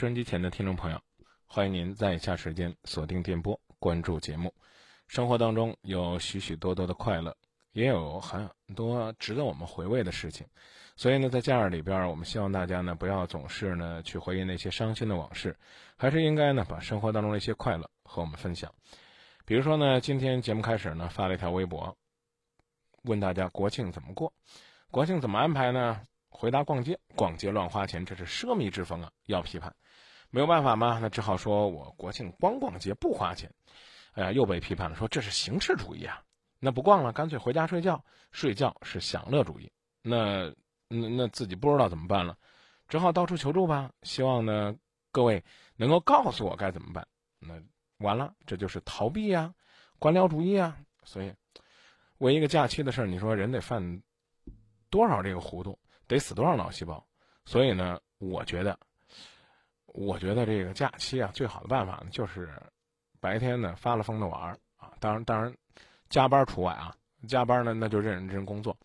收音机前的听众朋友，欢迎您在以下时间锁定电波，关注节目。生活当中有许许多多的快乐，也有很多值得我们回味的事情。所以呢，在假日里边，我们希望大家呢不要总是呢去回忆那些伤心的往事，还是应该呢把生活当中的一些快乐和我们分享。比如说呢，今天节目开始呢发了一条微博，问大家国庆怎么过，国庆怎么安排呢？回答逛街，逛街乱花钱，这是奢靡之风啊！要批判，没有办法嘛，那只好说我国庆光逛街不花钱。哎呀，又被批判了，说这是形式主义啊！那不逛了，干脆回家睡觉，睡觉是享乐主义。那那那自己不知道怎么办了，只好到处求助吧。希望呢各位能够告诉我该怎么办。那完了，这就是逃避呀，官僚主义啊！所以，为一个假期的事儿，你说人得犯多少这个糊涂？得死多少脑细胞？所以呢，我觉得，我觉得这个假期啊，最好的办法呢，就是白天呢发了疯的玩儿啊，当然当然，加班除外啊，加班呢那就认认真真工作。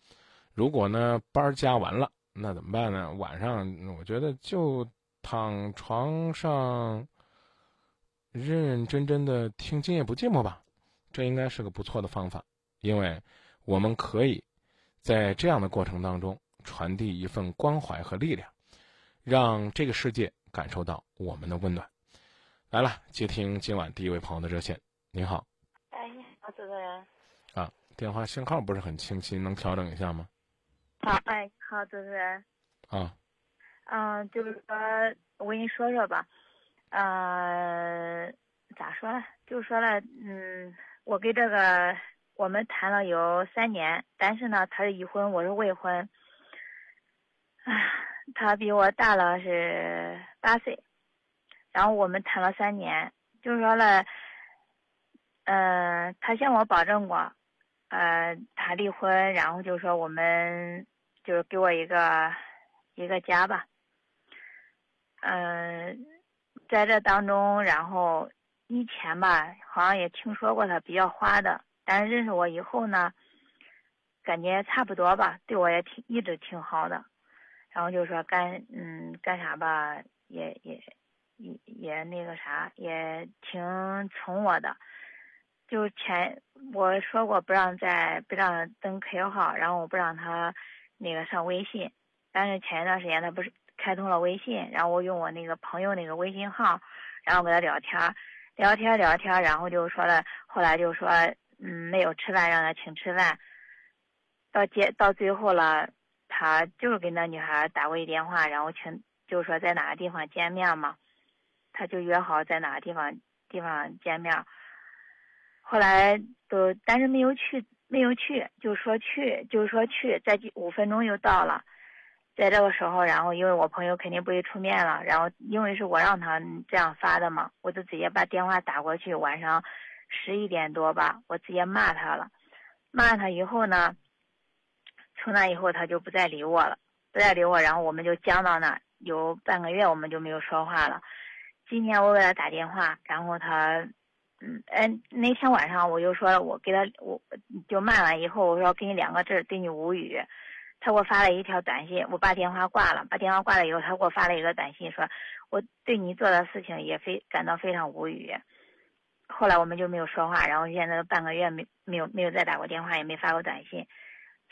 如果呢班加完了，那怎么办呢？晚上我觉得就躺床上，认认真真的听《今夜不寂寞》吧，这应该是个不错的方法，因为我们可以在这样的过程当中。传递一份关怀和力量，让这个世界感受到我们的温暖。来了，接听今晚第一位朋友的热线。您好，哎，你好，主持人。啊，电话信号不是很清晰，能调整一下吗？好，哎，好，主持人。啊。嗯，就是说，我跟你说说吧。呃，咋说呢？就说了，嗯，我跟这个我们谈了有三年，但是呢，他是已婚，我是未婚。唉，他比我大了是八岁，然后我们谈了三年，就是说了，嗯、他向我保证过，呃，他离婚，然后就说我们就是给我一个一个家吧，嗯、在这当中，然后以前吧，好像也听说过他比较花的，但是认识我以后呢，感觉差不多吧，对我也挺一直挺好的。然后就说干嗯干啥吧，也也也也那个啥，也挺宠我的。就前我说过不让再不让登 QQ 号，然后我不让他那个上微信。但是前一段时间他不是开通了微信，然后我用我那个朋友那个微信号，然后跟他聊天，聊天聊天，然后就说了，后来就说嗯没有吃饭，让他请吃饭。到结到最后了。他就是给那女孩打过一电话，然后请就是说在哪个地方见面嘛，他就约好在哪个地方地方见面。后来都但是没有去，没有去，就说去，就说去，再五分钟又到了。在这个时候，然后因为我朋友肯定不会出面了，然后因为是我让他这样发的嘛，我就直接把电话打过去。晚上十一点多吧，我直接骂他了。骂他以后呢？从那以后，他就不再理我了，不再理我，然后我们就僵到那，有半个月我们就没有说话了。今天我给他打电话，然后他，嗯，哎，那天晚上我就说，我给他，我就骂完以后，我说给你两个字，对你无语。他给我发了一条短信，我把电话挂了，把电话挂了以后，他给我发了一个短信，说我对你做的事情也非感到非常无语。后来我们就没有说话，然后现在都半个月没没有没有再打过电话，也没发过短信。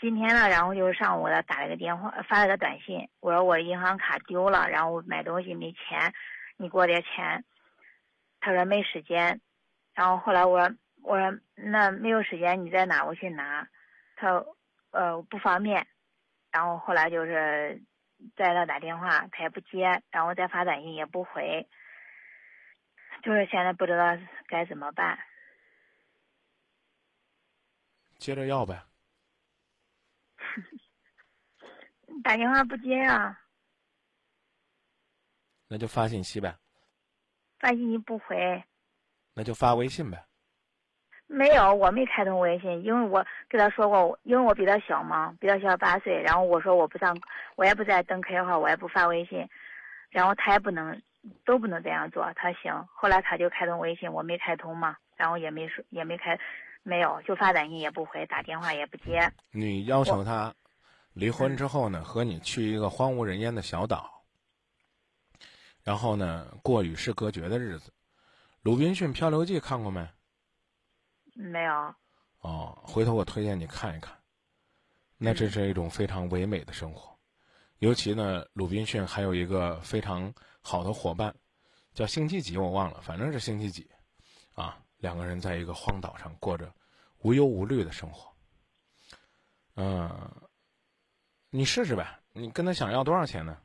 今天呢，然后就是上午的打了个电话，发了个短信，我说我银行卡丢了，然后我买东西没钱，你给我点钱。他说没时间，然后后来我说我说那没有时间，你在哪我去拿。他呃不方便，然后后来就是再给他打电话，他也不接，然后再发短信也不回，就是现在不知道该怎么办。接着要呗。打电话不接啊。那就发信息呗。发信息不回。那就发微信呗。没有，我没开通微信，因为我跟他说过，因为我比他小嘛，比他小八岁。然后我说我不上，我也不在登 QQ 号，我也不发微信。然后他也不能，都不能这样做。他行，后来他就开通微信，我没开通嘛，然后也没说，也没开，没有，就发短信也不回，打电话也不接。你要求他离婚之后呢，和你去一个荒无人烟的小岛，然后呢过与世隔绝的日子。《鲁滨逊漂流记》看过没？没有。哦，回头我推荐你看一看，那这是一种非常唯美的生活。尤其呢，鲁滨逊还有一个非常好的伙伴，叫星期几，我忘了，反正是星期几。啊，两个人在一个荒岛上过着无忧无虑的生活。嗯，你试试呗，你跟他想要多少钱呢？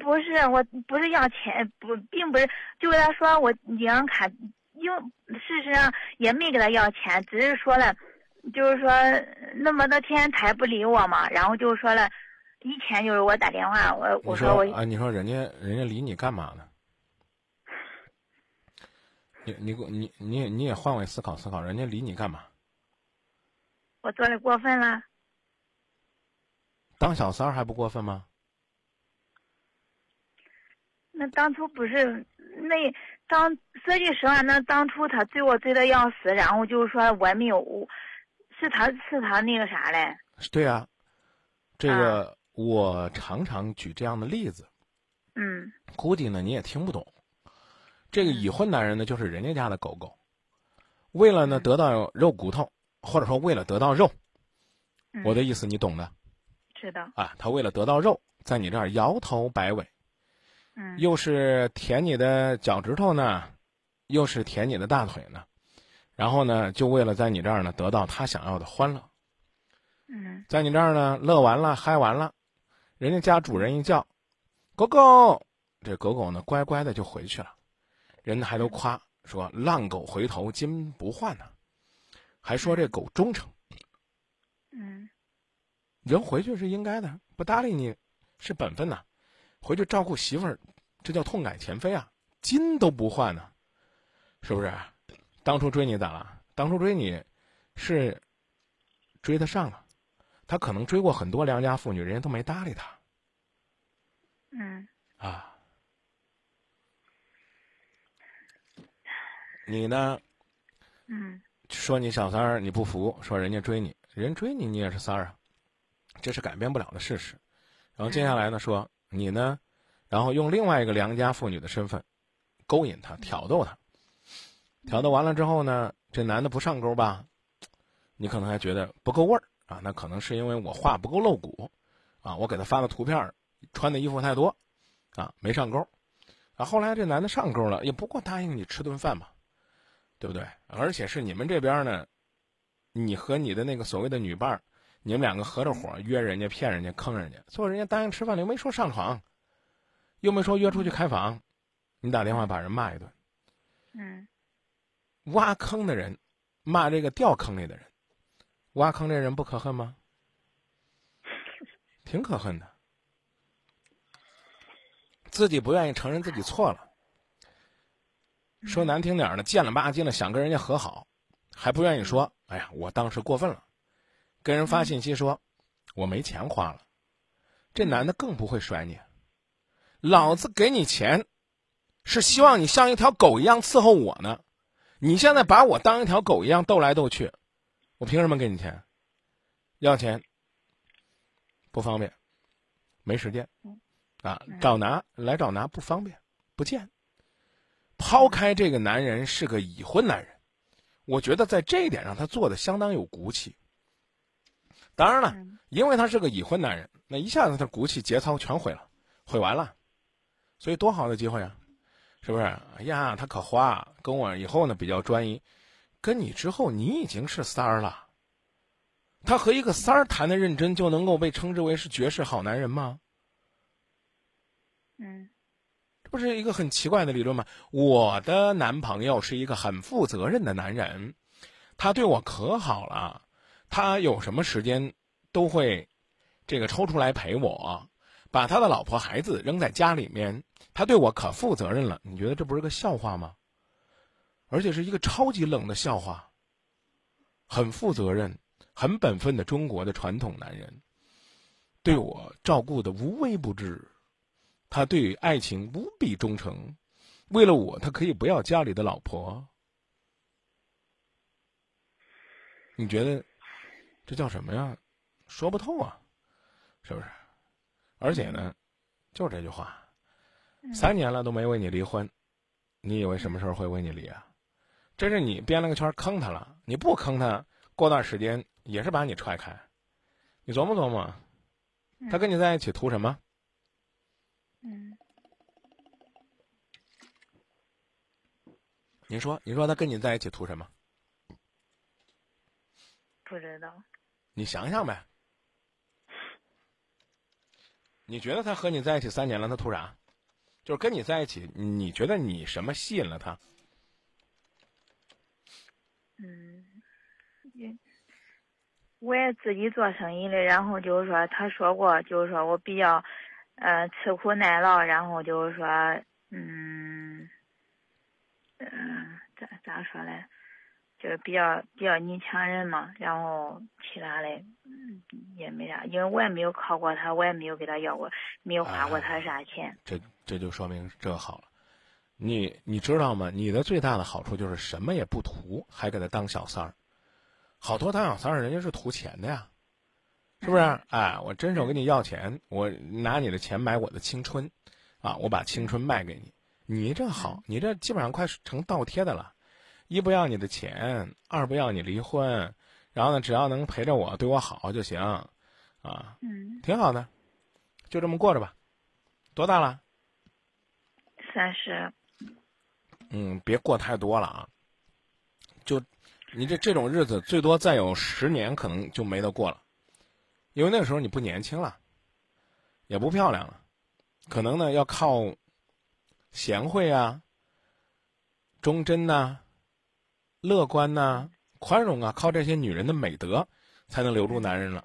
不是，我不是要钱，不，并不是，就跟他说我银行卡。因为事实上也没给他要钱，只是说了，就是说那么多天他也不理我嘛，然后就说了，以前就是我打电话，我我说我啊，你说人家人家理你干嘛呢？你你你你你也换位思考思考，人家理你干嘛？我做的过分了？当小三儿还不过分吗？那当初不是那。当说句实话，那当初他追我追的要死，然后就是说我也没有，是他是他那个啥嘞？对啊，这个我常常举这样的例子。嗯。估计呢你也听不懂。这个已婚男人呢，就是人家家的狗狗，为了呢得到肉骨头，或者说为了得到肉，我的意思你懂的。知道。啊，他为了得到肉，在你这儿摇头摆尾。嗯，又是舔你的脚趾头呢，又是舔你的大腿呢，然后呢，就为了在你这儿呢得到他想要的欢乐。嗯，在你这儿呢乐完了嗨完了，人家家主人一叫，狗狗，这狗狗呢乖乖的就回去了，人家还都夸说浪狗回头金不换呢，还说这狗忠诚。嗯，人回去是应该的，不搭理你是本分呐。回去照顾媳妇儿，这叫痛改前非啊！金都不换呢，是不是？当初追你咋了？当初追你，是追得上啊。他可能追过很多良家妇女，人家都没搭理他。嗯。啊。你呢？嗯。说你小三儿，你不服，说人家追你，人追你，你也是三儿啊，这是改变不了的事实。然后接下来呢，说。你呢？然后用另外一个良家妇女的身份，勾引他，挑逗他，挑逗完了之后呢，这男的不上钩吧？你可能还觉得不够味儿啊？那可能是因为我话不够露骨，啊，我给他发的图片，穿的衣服太多，啊，没上钩。啊，后来这男的上钩了，也不过答应你吃顿饭嘛，对不对？而且是你们这边呢，你和你的那个所谓的女伴儿。你们两个合着伙约人家骗人家坑人家，最后人家答应吃饭了，又没说上床，又没说约出去开房，你打电话把人骂一顿。嗯。挖坑的人，骂这个掉坑里的人，挖坑这人不可恨吗？挺可恨的。自己不愿意承认自己错了，说难听点儿的，贱了吧唧的想跟人家和好，还不愿意说，哎呀，我当时过分了。跟人发信息说：“我没钱花了。”这男的更不会甩你。老子给你钱，是希望你像一条狗一样伺候我呢。你现在把我当一条狗一样斗来斗去，我凭什么给你钱？要钱不方便，没时间啊，找拿来找拿不方便，不见。抛开这个男人是个已婚男人，我觉得在这一点上他做的相当有骨气。当然了，因为他是个已婚男人，那一下子他骨气节操全毁了，毁完了，所以多好的机会啊，是不是？哎呀，他可花，跟我以后呢比较专一，跟你之后，你已经是三儿了。他和一个三儿谈的认真，就能够被称之为是绝世好男人吗？嗯，这不是一个很奇怪的理论吗？我的男朋友是一个很负责任的男人，他对我可好了，他有什么时间都会这个抽出来陪我，把他的老婆孩子扔在家里面，他对我可负责任了。你觉得这不是个笑话吗？而且是一个超级冷的笑话。很负责任、很本分的中国的传统男人，对我照顾的无微不至，他对爱情无比忠诚，为了我，他可以不要家里的老婆。你觉得这叫什么呀？说不透啊，是不是？而且呢，就这句话，三年了都没为你离婚，你以为什么时候会为你离啊？这是你编了个圈坑他了，你不坑他，过段时间也是把你踹开。你琢磨琢磨，他跟你在一起图什么？嗯，你说，你说他跟你在一起图什么？不知道。你想想呗。你觉得他和你在一起三年了，他图啥？就是跟你在一起，你觉得你什么吸引了他？嗯，也我也自己做生意的，然后就是说，他说过，就是说我比较，呃，吃苦耐劳，然后就是说，嗯，嗯，咋咋说嘞？就是比较比较女强人嘛，然后其他的，嗯，也没啥，因为我也没有靠过他，我也没有给他要过，没有花过他啥钱。这这就说明这好了。你你知道吗？你的最大的好处就是什么也不图，还给他当小三儿。好多当小三儿人家是图钱的呀，是不是？哎，我伸手跟你要钱，我拿你的钱买我的青春，啊，我把青春卖给你。你这好，你这基本上快成倒贴的了。一不要你的钱，二不要你离婚，然后呢，只要能陪着我，对我好就行，啊，嗯，挺好的，就这么过着吧。多大了？三十。嗯，别过太多了啊！就你这这种日子，最多再有十年，可能就没得过了，因为那个时候你不年轻了，也不漂亮了，可能呢要靠贤惠啊、忠贞呐、乐观呐、宽容啊，靠这些女人的美德才能留住男人了。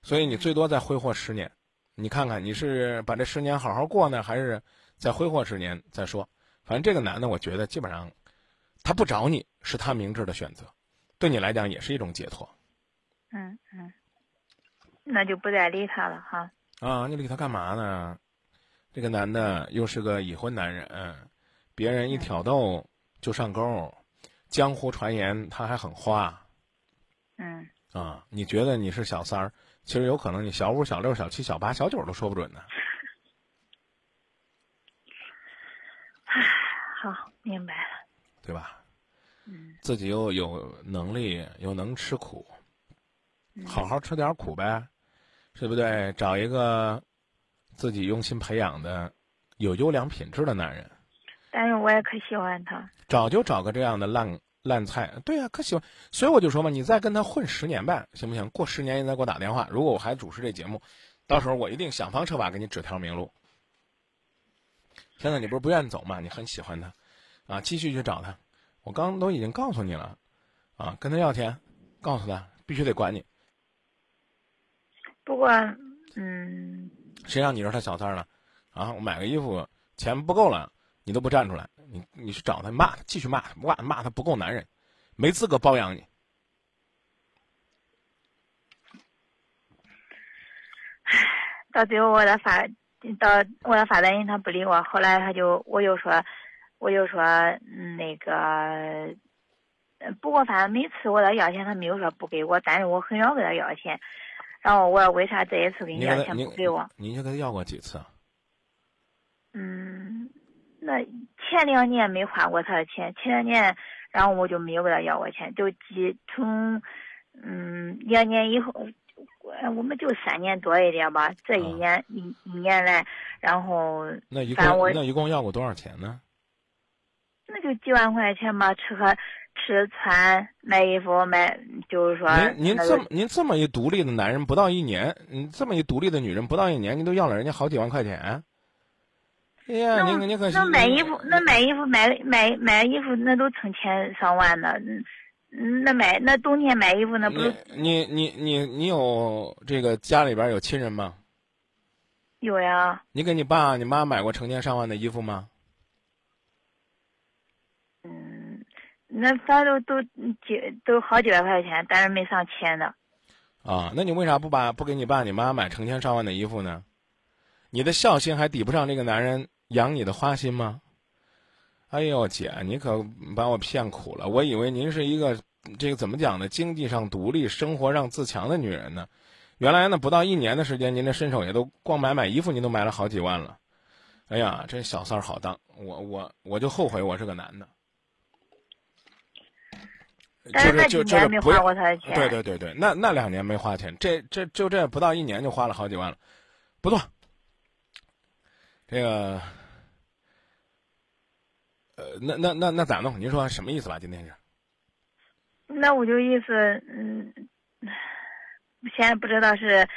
所以你最多再挥霍十年，你看看你是把这十年好好过呢，还是再挥霍十年再说？反正这个男的，我觉得基本上，他不找你是他明智的选择，对你来讲也是一种解脱。嗯嗯，那就不再理他了哈。啊，你理他干嘛呢？这个男的又是个已婚男人，别人一挑逗就上钩，江湖传言他还很花。嗯。啊，你觉得你是小三儿，其实有可能你小五、小六、小七、小八、小九都说不准呢。好，明白了，对吧？嗯，自己又有能力，又能吃苦，好好吃点苦呗，对不对？找一个自己用心培养的、有优良品质的男人。但是我也可喜欢他。找就找个这样的烂烂菜，对呀，可喜欢。所以我就说嘛，你再跟他混十年半，行不行？过十年你再给我打电话。如果我还主持这节目，到时候我一定想方设法给你指条明路。现在你不是不愿意走嘛？你很喜欢他，啊，继续去找他。我刚都已经告诉你了，啊，跟他要钱，告诉他必须得管你。不管，嗯，谁让你是他小三了？啊，我买个衣服钱不够了，你都不站出来，你你去找他骂他，继续骂他，骂骂他不够男人，没资格包养你。到最后我的发。到我要发短信，他不理我。后来他就，我就说，我就说，那个，不过反正每次我要要钱，他没有说不给我，但是我很少给他要钱。然后我为啥这一次给你要钱不给我？你就给他要过几次？嗯，那前两年没花过他的钱，前两年，然后我就没有给他要过钱，就几从，嗯，两年以后。我我们就三年多一点吧，这一年一一年来，然后那一共那一共要过多少钱呢？那就几万块钱吧，吃喝吃穿买衣服买，就是说您您这么您这么一独立的男人，不到一年，你这么一独立的女人，不到一年，您都要了人家好几万块钱。哎呀，那买衣服，那买衣服买买买衣服那都成千上万的，那买那冬天买衣服那不是你你你你你有这个家里边有亲人吗？有呀？你给你爸你妈买过成千上万的衣服吗？嗯，那反正都都几都好几百块钱，但是没上千的。啊，那你为啥不把不给你爸你妈买成千上万的衣服呢？你的孝心还抵不上这个男人养你的花心吗？哎呦，姐，你可把我骗苦了。我以为您是一个这个怎么讲呢？经济上独立、生活上自强的女人呢。原来呢，不到一年的时间，您的身手也都光买买衣服，您都买了好几万了。哎呀，这小三儿好当，我我我就后悔我是个男的。但是那几就就年没花是不要过他的钱。对对对对，那那两年没花钱，这这就这不到一年就花了好几万了，不错。这个，呃，那那那那咋弄？您说什么意思吧？今天是那我就意思，嗯，现在不知道是，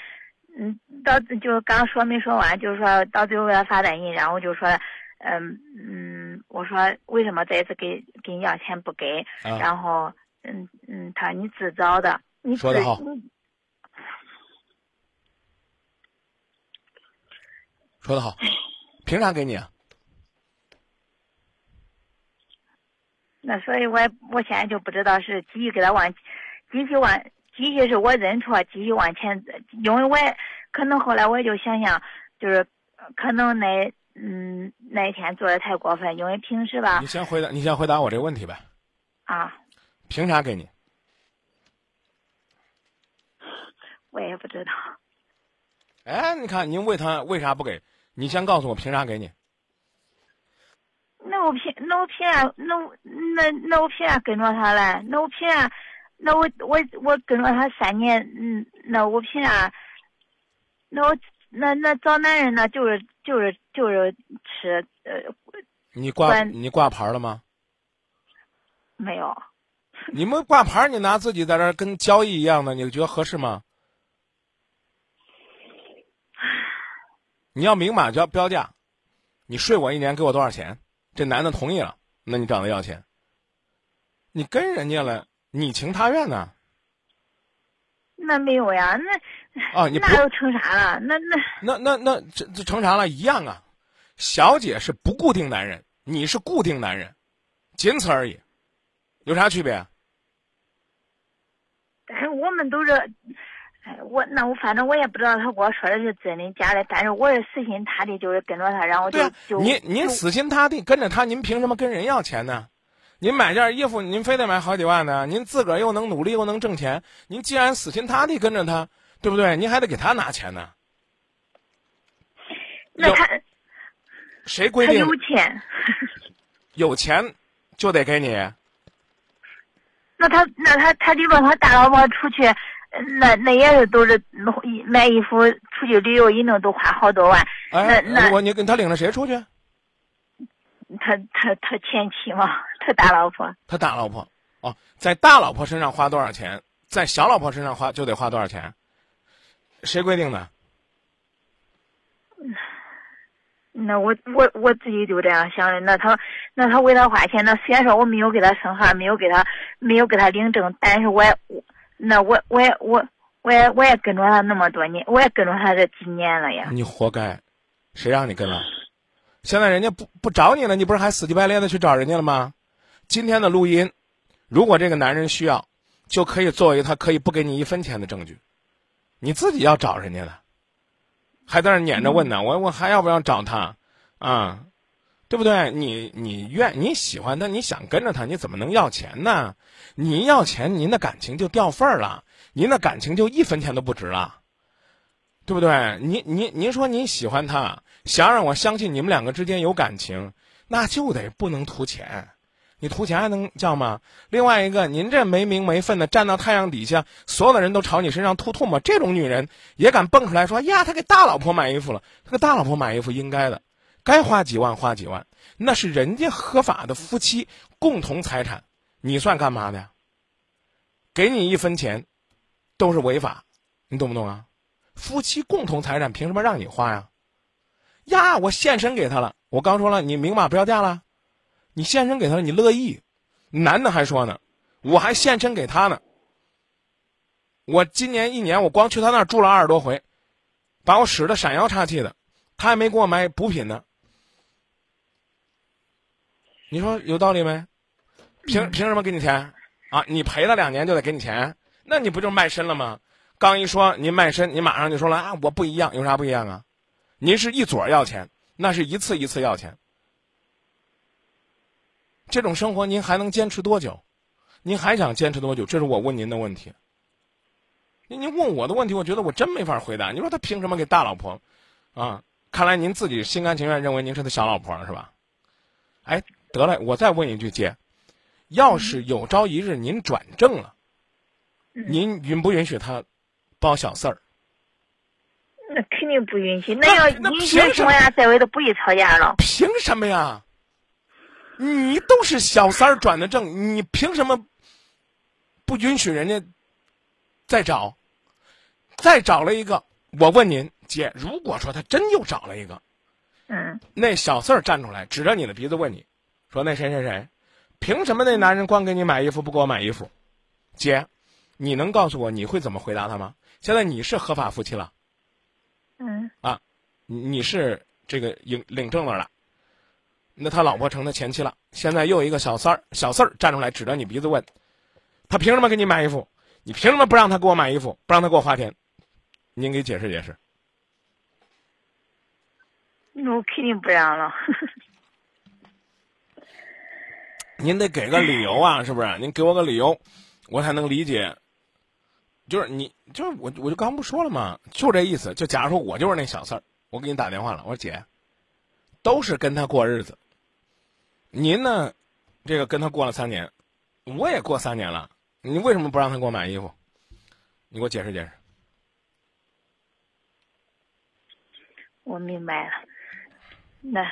嗯，到就刚说没说完，就是说到最后给他发短信，然后就说，嗯嗯，我说为什么这一次给给你要钱不给？啊，然后，嗯嗯，他说你自找的，你自说的好说的好，凭啥给你啊？那所以我也我现在就不知道是继续给他往，继续往，继续是我认错，继续往前，因为我也可能后来我也就想想，就是呃可能那嗯那一天做的太过分，因为平时吧你先回答，你先回答我这个问题呗。啊，凭啥给你？我也不知道，哎，你看您为他为啥不给？你先告诉我凭啥给你？那我凭那我凭啥那我那那我凭啥跟着他嘞？那我凭啥？那我我我跟着他三年，嗯，那我凭啥？那我那那找男人呢，就是就是就是吃呃你挂你挂牌了吗？没有。你们挂牌，你拿自己在这跟交易一样的，你觉得合适吗？你要明码标标价，你睡我一年给我多少钱？这男的同意了，那你找他要钱。你跟人家了，你情他愿呢？那没有呀，那啊，你不那又成啥了？那那那那那这这成啥了？一样啊。小姐是不固定男人，你是固定男人，仅此而已，有啥区别？但是我们都是，哎，我那我反正我也不知道他跟我说的是真的假的，但是我是死心塌地就是跟着他，然后就、啊，就您您死心塌地跟着他，您凭什么跟人要钱呢？您买件衣服，您非得买好几万呢？您自个儿又能努力又能挣钱，您既然死心塌地跟着他，对不对？您还得给他拿钱呢。那他谁规定他有钱，有钱就得给你？那他那他他就说他大老婆出去，那那也是都是买衣服出去旅游一弄都花好多万，哎，那那我你跟他领着谁出去？他他他前妻嘛，他大老婆，他大老婆哦，在大老婆身上花多少钱，在小老婆身上花就得花多少钱？谁规定的？那我我我自己就这样想的。那他那他为他花钱，那虽然说我没有给他生孩，没有给他没有给他领证，但是我也我那我我也我我也我也跟着他那么多年，我也跟着他这几年了呀。你活该，谁让你跟了？现在人家不不找你了，你不是还死乞白赖的去找人家了吗？今天的录音，如果这个男人需要，就可以作为他可以不给你一分钱的证据。你自己要找人家的，还在那撵着问呢，我我还要不要找他啊？对不对？你你愿你喜欢他，你想跟着他，你怎么能要钱呢？你要钱，您的感情就掉份儿了，您的感情就一分钱都不值了。对不对？您您您说您喜欢他，想让我相信你们两个之间有感情，那就得不能图钱。你图钱还能叫吗？另外一个，您这没名没分的站到太阳底下，所有的人都朝你身上吐唾沫，这种女人也敢蹦出来说呀，他给大老婆买衣服了，他给大老婆买衣服应该的，该花几万花几万，那是人家合法的夫妻共同财产，你算干嘛的？给你一分钱，都是违法，你懂不懂啊？夫妻共同财产凭什么让你花呀？呀，我献身给他了，我刚说了，你明码标价了，你献身给他，你乐意？男的还说呢，我还献身给他呢。我今年一年，我光去他那儿住了二十多回，把我使得闪耀岔气的，他还没给我买补品呢。你说有道理没？凭凭什么给你钱啊？你赔了两年就得给你钱？那你不就卖身了吗？刚一说您卖身，你马上就说了啊，我不一样，有啥不一样啊？您是一撮要钱，那是一次一次要钱。这种生活您还能坚持多久？您还想坚持多久？这是我问您的问题。您您问我的问题，我觉得我真没法回答。你说他凭什么给大老婆？啊，看来您自己心甘情愿认为您是他小老婆了，是吧？哎，得了，我再问一句，姐，要是有朝一日您转正了，您允不允许他包小四儿？那肯定不允许。那要允许的情况下，在外头不许吵架了。凭什么呀？你都是小三儿转的正，你凭什么不允许人家？再找，再找了一个。我问您，姐，如果说他真又找了一个，嗯，那小四儿站出来，指着你的鼻子问你，说那谁谁谁，凭什么那男人光给你买衣服不给我买衣服？姐，你能告诉我你会怎么回答他吗？现在你是合法夫妻了，嗯，啊，你是这个领领证了了，那他老婆成他前妻了。现在又一个小三儿小四儿站出来，指着你鼻子问，他凭什么给你买衣服？你凭什么不让他给我买衣服，不让他给我花钱？您给解释解释。那我肯定不让了。您得给个理由啊，是不是？您给我个理由，我才能理解。就是你，就是我，我就刚不说了吗？就这意思。就假如说我就是那小四儿，我给你打电话了，我说姐，都是跟他过日子。您呢，这个跟他过了三年，我也过三年了。你为什么不让他给我买衣服？你给我解释解释。我明白了，那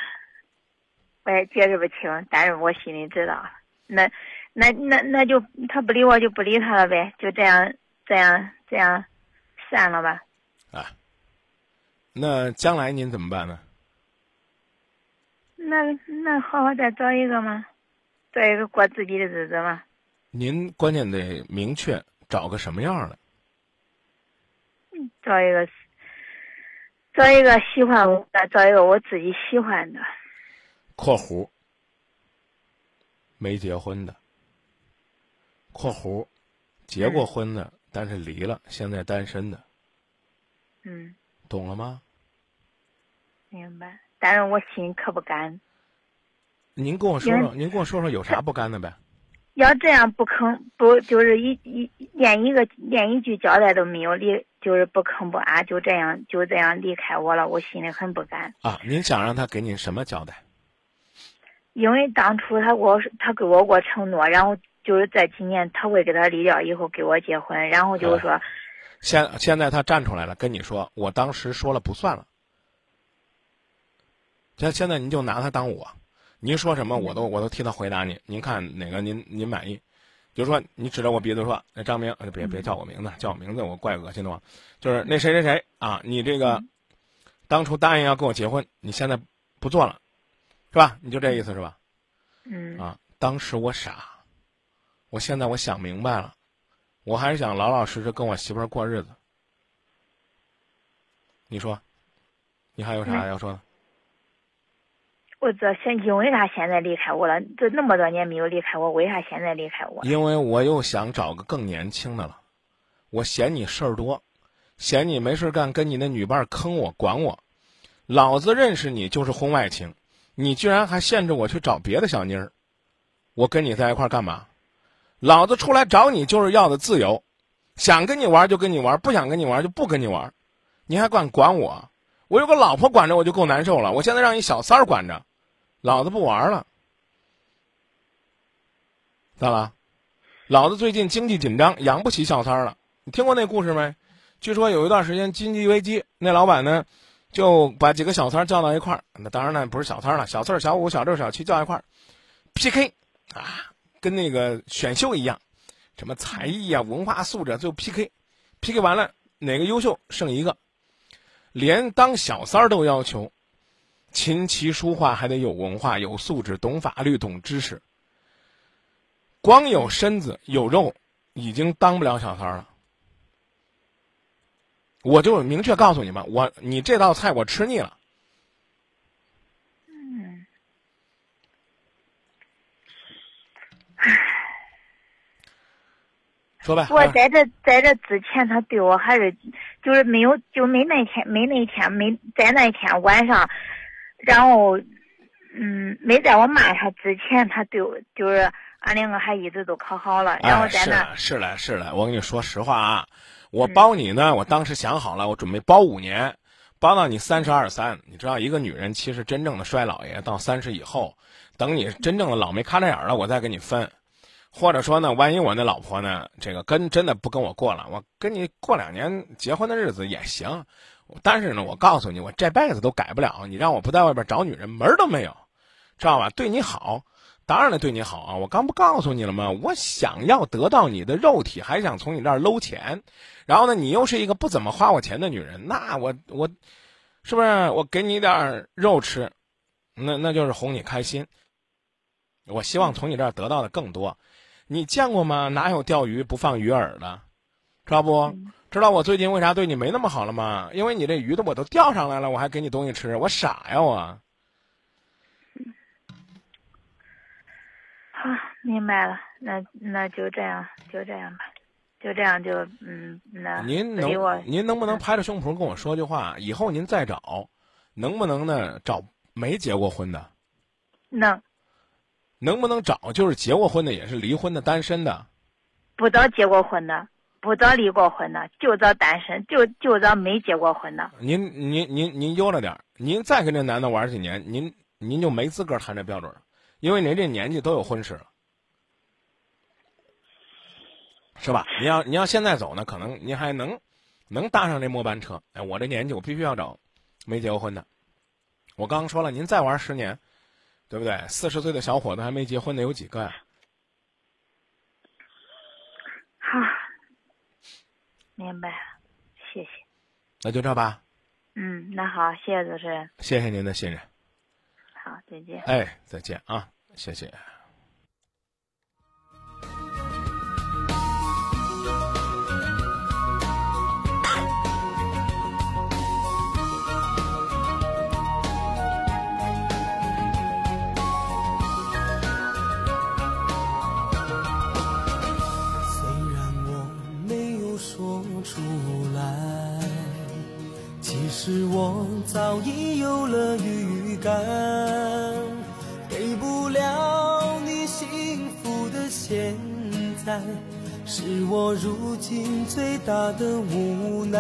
我也解释不清，但是我心里知道。那那那那就他不理我就不理他了呗，就这样这样这样散了吧。啊，那将来您怎么办呢？那那好好再找一个嘛，找一个过自己的日子嘛。您关键得明确找个什么样的？找一个，找一个喜欢我的，找一个我自己喜欢的。（括弧没结婚的）（括弧结过婚的，但是离了，现在单身的）。嗯，懂了吗？明白。但是我心可不甘。您跟我说说，您跟我说说有啥不甘的呗？要这样不吭不就是一一连一个连一句交代都没有离，就是不吭不啊，就这样就这样离开我了，我心里很不甘。啊，您想让他给您什么交代？因为当初他给我他给我过承诺，然后就是在今年他会给他离掉以后给我结婚，然后就是说，现现在他站出来了，跟你说，我当时说了不算了。现现在您就拿他当我。您说什么我都我都替他回答你。您看哪个您您满意？比如说你指着我鼻子说，那张明，别别叫我名字，叫我名字我怪恶心的慌。就是那谁谁谁啊，你这个当初答应要跟我结婚，你现在不做了，是吧？你就这意思是吧？嗯啊，当时我傻，我现在我想明白了，我还是想老老实实跟我媳妇儿过日子。你说，你还有啥要说的？我这现因为啥现在离开我了，这那么多年没有离开我，为啥现在离开我？因为我又想找个更年轻的了，我嫌你事儿多，嫌你没事干，跟你那女伴坑我管我，老子认识你就是婚外情，你居然还限制我去找别的小妮儿，我跟你在一块儿干嘛？老子出来找你就是要的自由，想跟你玩就跟你玩，不想跟你玩就不跟你玩，你还管管我？我有个老婆管着我就够难受了，我现在让一小三儿管着。老子不玩了，咋了？老子最近经济紧张，养不起小三儿了。你听过那故事没？据说有一段时间经济危机，那老板呢，就把几个小三叫到一块儿。那当然呢，不是小三了，小四、小五、小六、小七叫一块儿，PK 啊，跟那个选秀一样，什么才艺啊、文化素质，最后 PK，PK 完了哪个优秀剩一个，连当小三儿都要求琴棋书画还得有文化、有素质、懂法律、懂知识。光有身子有肉，已经当不了小三儿了。我就明确告诉你们，我你这道菜我吃腻了。嗯，说呗。我在这在这之前，他对我还是就是没有就没那天没那天没在那天晚上，然后嗯没在我骂他之前，他对我就是俺两个还一直都可好了。然后在那、了是了是了，我跟你说实话啊，我包你呢，我当时想好了，我准备包五年，包到你三十二三。你知道，一个女人其实真正的衰老爷到三十以后，等你真正的老没咔着眼了，我再跟你分。或者说呢，万一我那老婆呢，这个跟真的不跟我过了，我跟你过两年结婚的日子也行。但是呢，我告诉你，我这辈子都改不了。你让我不在外边找女人，门儿都没有，知道吧？对你好，当然了，对你好啊！我刚不告诉你了吗？我想要得到你的肉体，还想从你这儿搂钱，然后呢，你又是一个不怎么花我钱的女人，那我我，是不是我给你点儿肉吃，那那就是哄你开心。我希望从你这儿得到的更多。你见过吗？哪有钓鱼不放鱼饵的？知道不？知道我最近为啥对你没那么好了吗？因为你这鱼的我都钓上来了，我还给你东西吃，我傻呀我。好明白了，那那就这样就这样吧，就这样就嗯那您能您能不能拍着胸脯跟我说句话？以后您再找，能不能呢找没结过婚的？能能不能找就是结过婚的，也是离婚的、单身的？不找结过婚的，不找离过婚的，就找单身，就就找没结过婚的。您您您您悠着点儿，您再跟这男的玩几年，您您就没资格谈这标准了，因为您这年纪都有婚史了，是吧？您要您要现在走呢，可能您还能能搭上这末班车。哎，我这年纪我必须要找没结过婚的。我刚刚说了，您再玩十年，对不对？四十岁的小伙子还没结婚的有几个呀？好，明白了，谢谢。那就这吧，嗯，那好，谢谢主持人。谢谢您的信任。好，再见。哎，再见啊，谢谢。虽然我没有说出来，其实我早已有了预感，在，是我如今最大的无奈。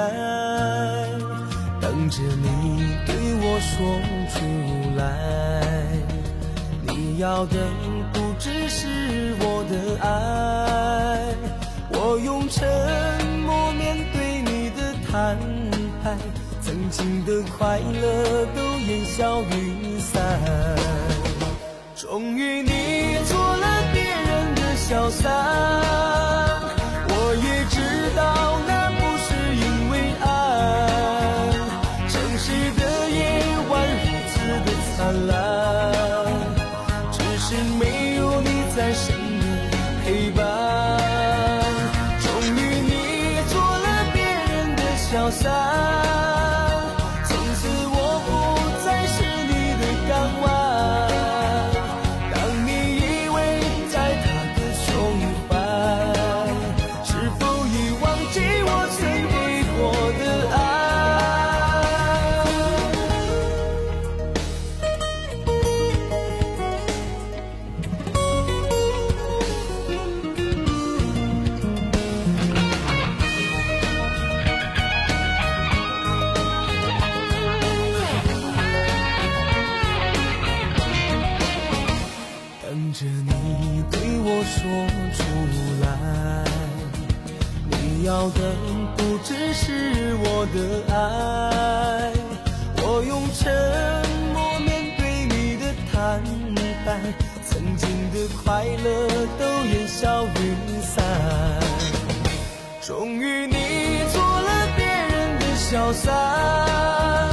等着你对我说出来。你要的不只是我的爱，我用沉默面对你的坦白，曾经的快乐都烟消云散。终于你潇洒消散。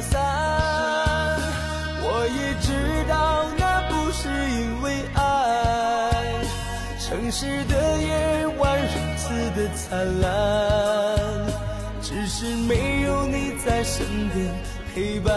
散，我也知道那不是因为爱。城市的夜晚如此的灿烂，只是没有你在身边陪伴。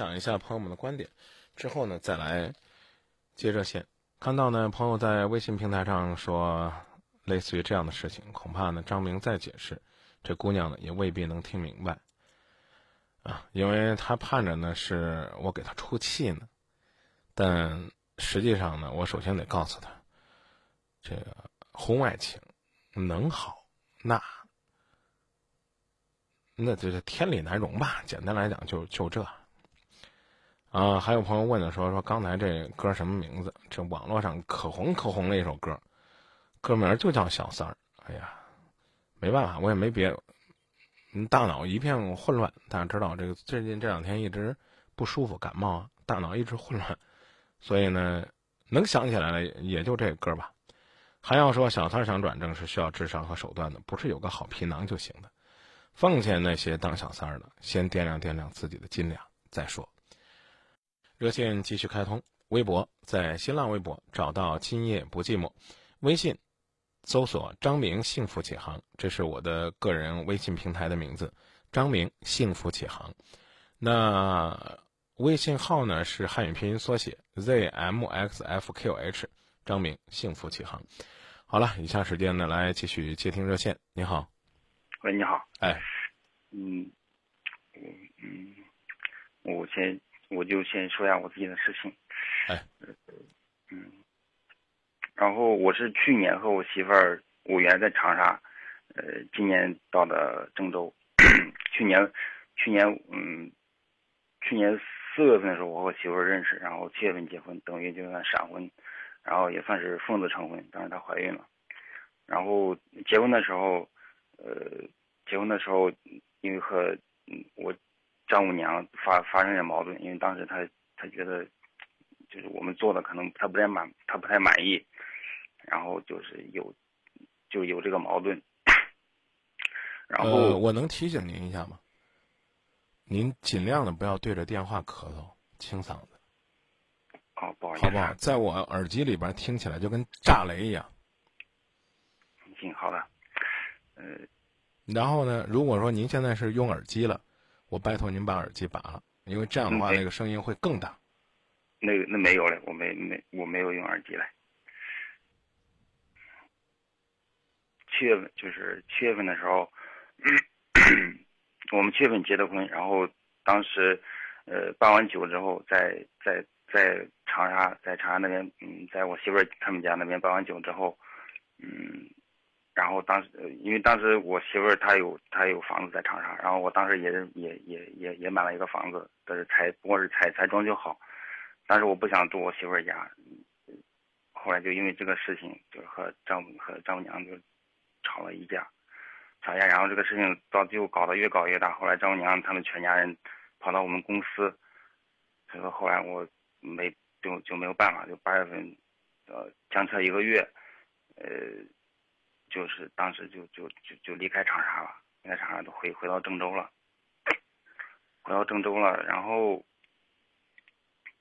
享一下朋友们的观点，之后呢再来接热线。看到呢朋友在微信平台上说类似于这样的事情，恐怕呢张明再解释，这姑娘呢也未必能听明白啊，因为她盼着呢是我给她出气呢，但实际上呢，我首先得告诉她，这个婚外情能好那。那就是天理难容吧，简单来讲就就这。啊，还有朋友问的说说刚才这歌什么名字？这网络上可红可红的一首歌，歌名就叫《小三儿》。哎呀，没办法，我也没别，嗯，大脑一片混乱。大家知道这个最近这两天一直不舒服，感冒，大脑一直混乱，所以呢，能想起来了也就这歌吧。还要说小三想转正是需要智商和手段的，不是有个好皮囊就行的。奉劝那些当小三儿的，先掂量掂量自己的斤两再说。热线继续开通，微博在新浪微博找到“今夜不寂寞”，微信搜索“张明幸福启航”，这是我的个人微信平台的名字，“张明幸福启航”。那微信号呢是汉语拼音缩写 zmxfqh，张明幸福启航。好了，以下时间呢来继续接听热线。你好，喂，你好，哎，嗯，我嗯，我先我就先说一下我自己的事情，哎，嗯，然后我是去年和我媳妇儿五原在长沙，呃，今年到的郑州，去年去年嗯，去年四月份的时候我和我媳妇儿认识，然后七月份结婚，等于就算闪婚，然后也算是奉子成婚，当时她怀孕了，然后结婚的时候，呃，结婚的时候因为和嗯我。丈母娘发发生点矛盾，因为当时她她觉得，就是我们做的可能她不太满，她不太满意，然后就是有就有这个矛盾。然后、呃、我能提醒您一下吗？您尽量的不要对着电话咳嗽，清嗓子。哦，不好意思，好不好？在我耳机里边听起来就跟炸雷一样。行，好的。呃，然后呢，如果说您现在是用耳机了。我拜托您把耳机拔了，因为这样的话，那个声音会更大。那个那没有了，我没没我没有用耳机来。七月份就是七月份的时候，我们七月份结的婚，然后当时呃办完酒之后，在在在长沙，在长沙那边，嗯，在我媳妇儿他们家那边办完酒之后，嗯，然后当时，因为当时我媳妇儿她有她有房子在长沙，然后我当时也也也也也买了一个房子，但是才不过是才才装修好，但是我不想住我媳妇儿家，后来就因为这个事情，就是和丈母和丈母娘就吵了一架，吵架，然后这个事情到最后搞得越搞越大，后来丈母娘他们全家人跑到我们公司，所以说后来我没就就没有办法，就八月份，呃，相车一个月，呃。就是当时就就就就离开长沙了，离开长沙都回回到郑州了，回到郑州了，然后，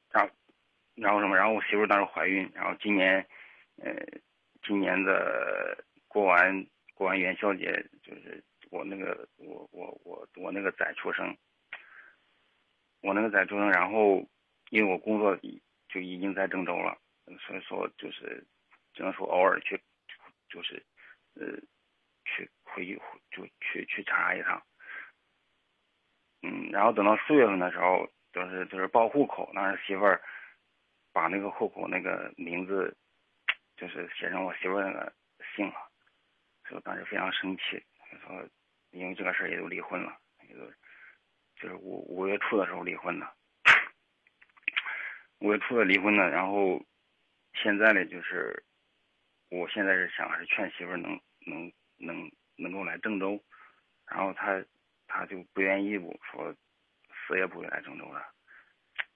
然后，然后什么？然后我媳妇当时怀孕，然后今年，呃，今年的过完过完元宵节，就是我那个我我我我那个崽出生，我那个崽出生，然后因为我工作就已经在郑州了，所以说就是只能说偶尔去，就是。呃，去回去就去去长沙一趟，嗯，然后等到四月份的时候，就是就是报户口，那媳妇儿把那个户口那个名字，就是写成我媳妇儿那个姓了，所以当时非常生气，说因为这个事儿也就离婚了，也就就是五五月初的时候离婚的，五月初的离婚的，然后现在呢，就是我现在是想是劝媳妇儿能。能能能够来郑州，然后他他就不愿意不说死也不会来郑州了，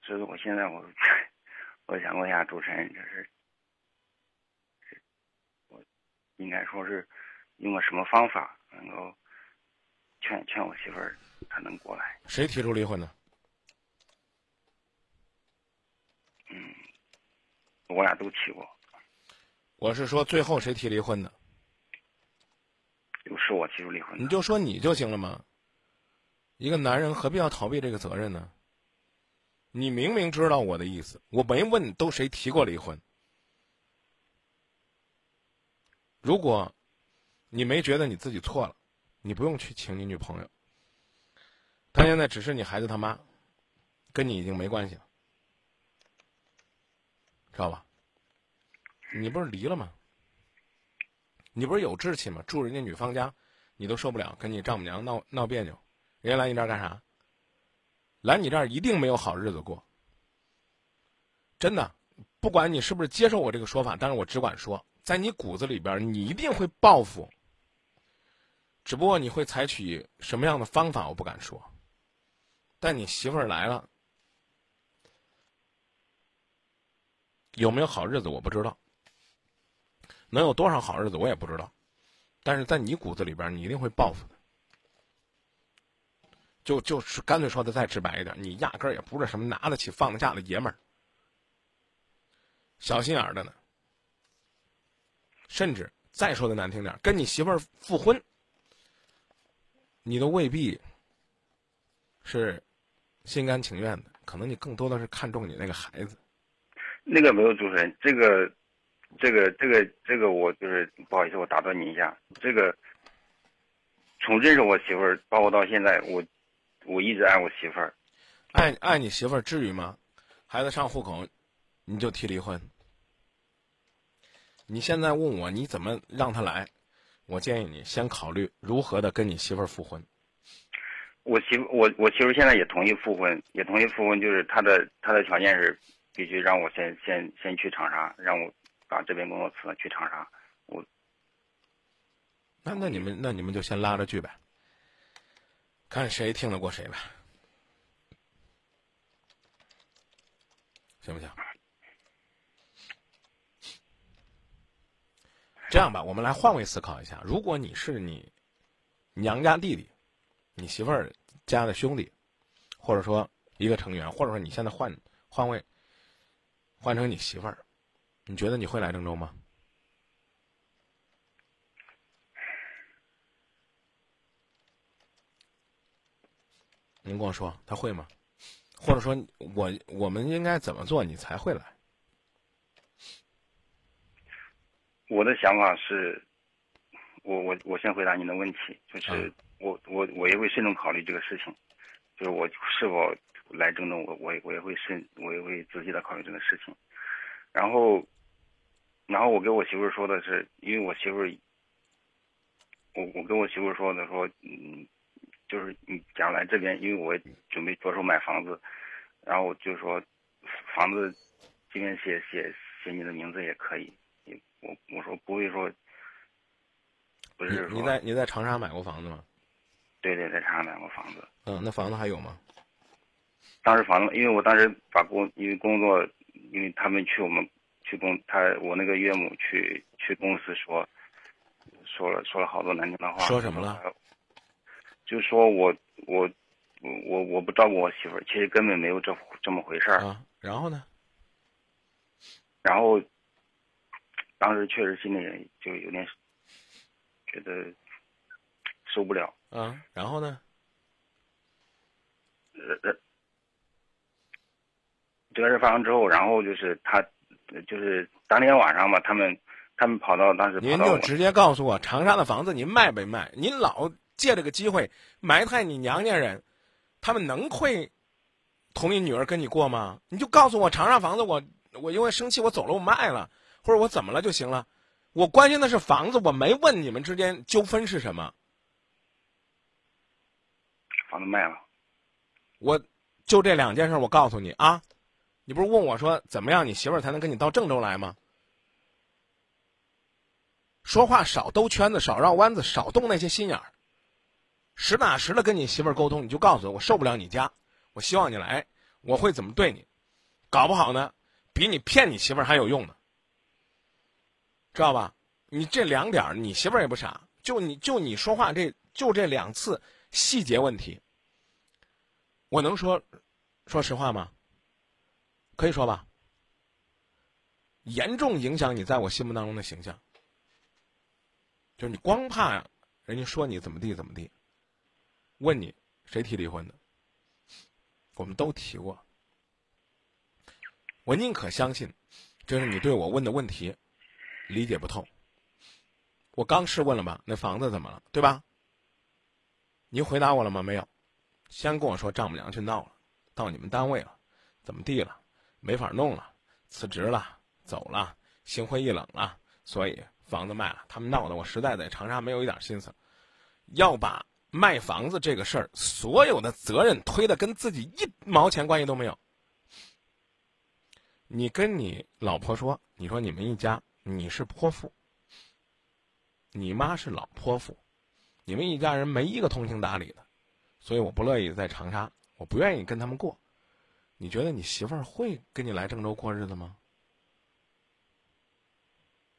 所以说我现在我 我想问一下主持人，这是我应该说是用个什么方法能够劝劝我媳妇儿她能过来？谁提出离婚的？嗯，我俩都提过。我是说最后谁提离婚的？就是我提出离婚，你就说你就行了吗？一个男人何必要逃避这个责任呢？你明明知道我的意思，我没问都谁提过离婚。如果你没觉得你自己错了，你不用去请你女朋友。她现在只是你孩子他妈，跟你已经没关系了，知道吧？你不是离了吗？你不是有志气吗？住人家女方家，你都受不了，跟你丈母娘闹闹别扭，人家来你这儿干啥？来你这儿一定没有好日子过。真的，不管你是不是接受我这个说法，但是我只管说，在你骨子里边，你一定会报复。只不过你会采取什么样的方法，我不敢说。但你媳妇儿来了，有没有好日子，我不知道。能有多少好日子我也不知道，但是在你骨子里边，你一定会报复的。就就是干脆说的再直白一点，你压根儿也不是什么拿得起放得下的爷们儿，小心眼儿的呢。甚至再说的难听点，跟你媳妇儿复婚，你都未必是心甘情愿的，可能你更多的是看重你那个孩子。那个没有主持人，这个。这个这个这个，我就是不好意思，我打断你一下。这个从认识我媳妇儿，包括到现在，我我一直爱我媳妇儿，爱爱你媳妇儿至于吗？孩子上户口，你就提离婚？你现在问我你怎么让他来？我建议你先考虑如何的跟你媳妇儿复婚。我媳妇我我媳妇现在也同意复婚，也同意复婚，就是她的她的条件是必须让我先先先去长沙，让我。把这边工作辞了，去长沙。我那那你们那你们就先拉着去呗，看谁听得过谁呗，行不行？这样吧，我们来换位思考一下：如果你是你娘家弟弟，你媳妇儿家的兄弟，或者说一个成员，或者说你现在换换位，换成你媳妇儿。你觉得你会来郑州吗？您跟我说他会吗？或者说我我们应该怎么做你才会来？我的想法是，我我我先回答您的问题，就是我我我也会慎重考虑这个事情，就是我是否来郑州，我我我也会慎我也会仔细的考虑这个事情，然后。然后我跟我媳妇说的是，因为我媳妇儿我我跟我媳妇说的说，嗯，就是你将来这边，因为我准备着手买房子，然后就说房子这边写写写你的名字也可以，也我我说不会说，不是说你你在你在长沙买过房子吗？对对，在长沙买过房子。嗯，那房子还有吗？当时房子，因为我当时把工，因为工作，因为他们去我们去公，他我那个岳母去去公司说，说了说了好多难听的话。说什么了？就说我我我我不照顾我媳妇儿，其实根本没有这这么回事儿。啊，然后呢？然后，当时确实心里就有点觉得受不了。啊，然后呢？呃呃，这个事发生之后，然后就是他，就是当天晚上吧，他们他们跑到当时您就直接告诉我，长沙的房子您卖没卖？您老借这个机会埋汰你娘家人，他们能会同意女儿跟你过吗？你就告诉我长沙房子我我因为生气我走了我卖了，或者我怎么了就行了。我关心的是房子，我没问你们之间纠纷是什么。房子卖了，我就这两件事，我告诉你啊，你不是问我说怎么样你媳妇儿才能跟你到郑州来吗？说话少兜圈子，少绕弯子，少动那些心眼儿。实打实的跟你媳妇儿沟通，你就告诉我，我受不了你家，我希望你来，我会怎么对你？搞不好呢，比你骗你媳妇儿还有用呢，知道吧？你这两点儿，你媳妇儿也不傻，就你就你说话这就这两次细节问题，我能说说实话吗？可以说吧，严重影响你在我心目当中的形象。就是你光怕人家说你怎么地怎么地，问你谁提离婚的，我们都提过。我宁可相信，就是你对我问的问题理解不透。我刚是问了吧，那房子怎么了，对吧？您回答我了吗？没有，先跟我说丈母娘去闹了，到你们单位了，怎么地了，没法弄了，辞职了，走了，心灰意冷了，所以房子卖了。他们闹的，我实在在长沙没有一点心思，要把卖房子这个事儿所有的责任推的跟自己一毛钱关系都没有。你跟你老婆说，你说你们一家你是泼妇，你妈是老泼妇，你们一家人没一个通情达理的，所以我不乐意在长沙，我不愿意跟他们过。你觉得你媳妇儿会跟你来郑州过日子吗？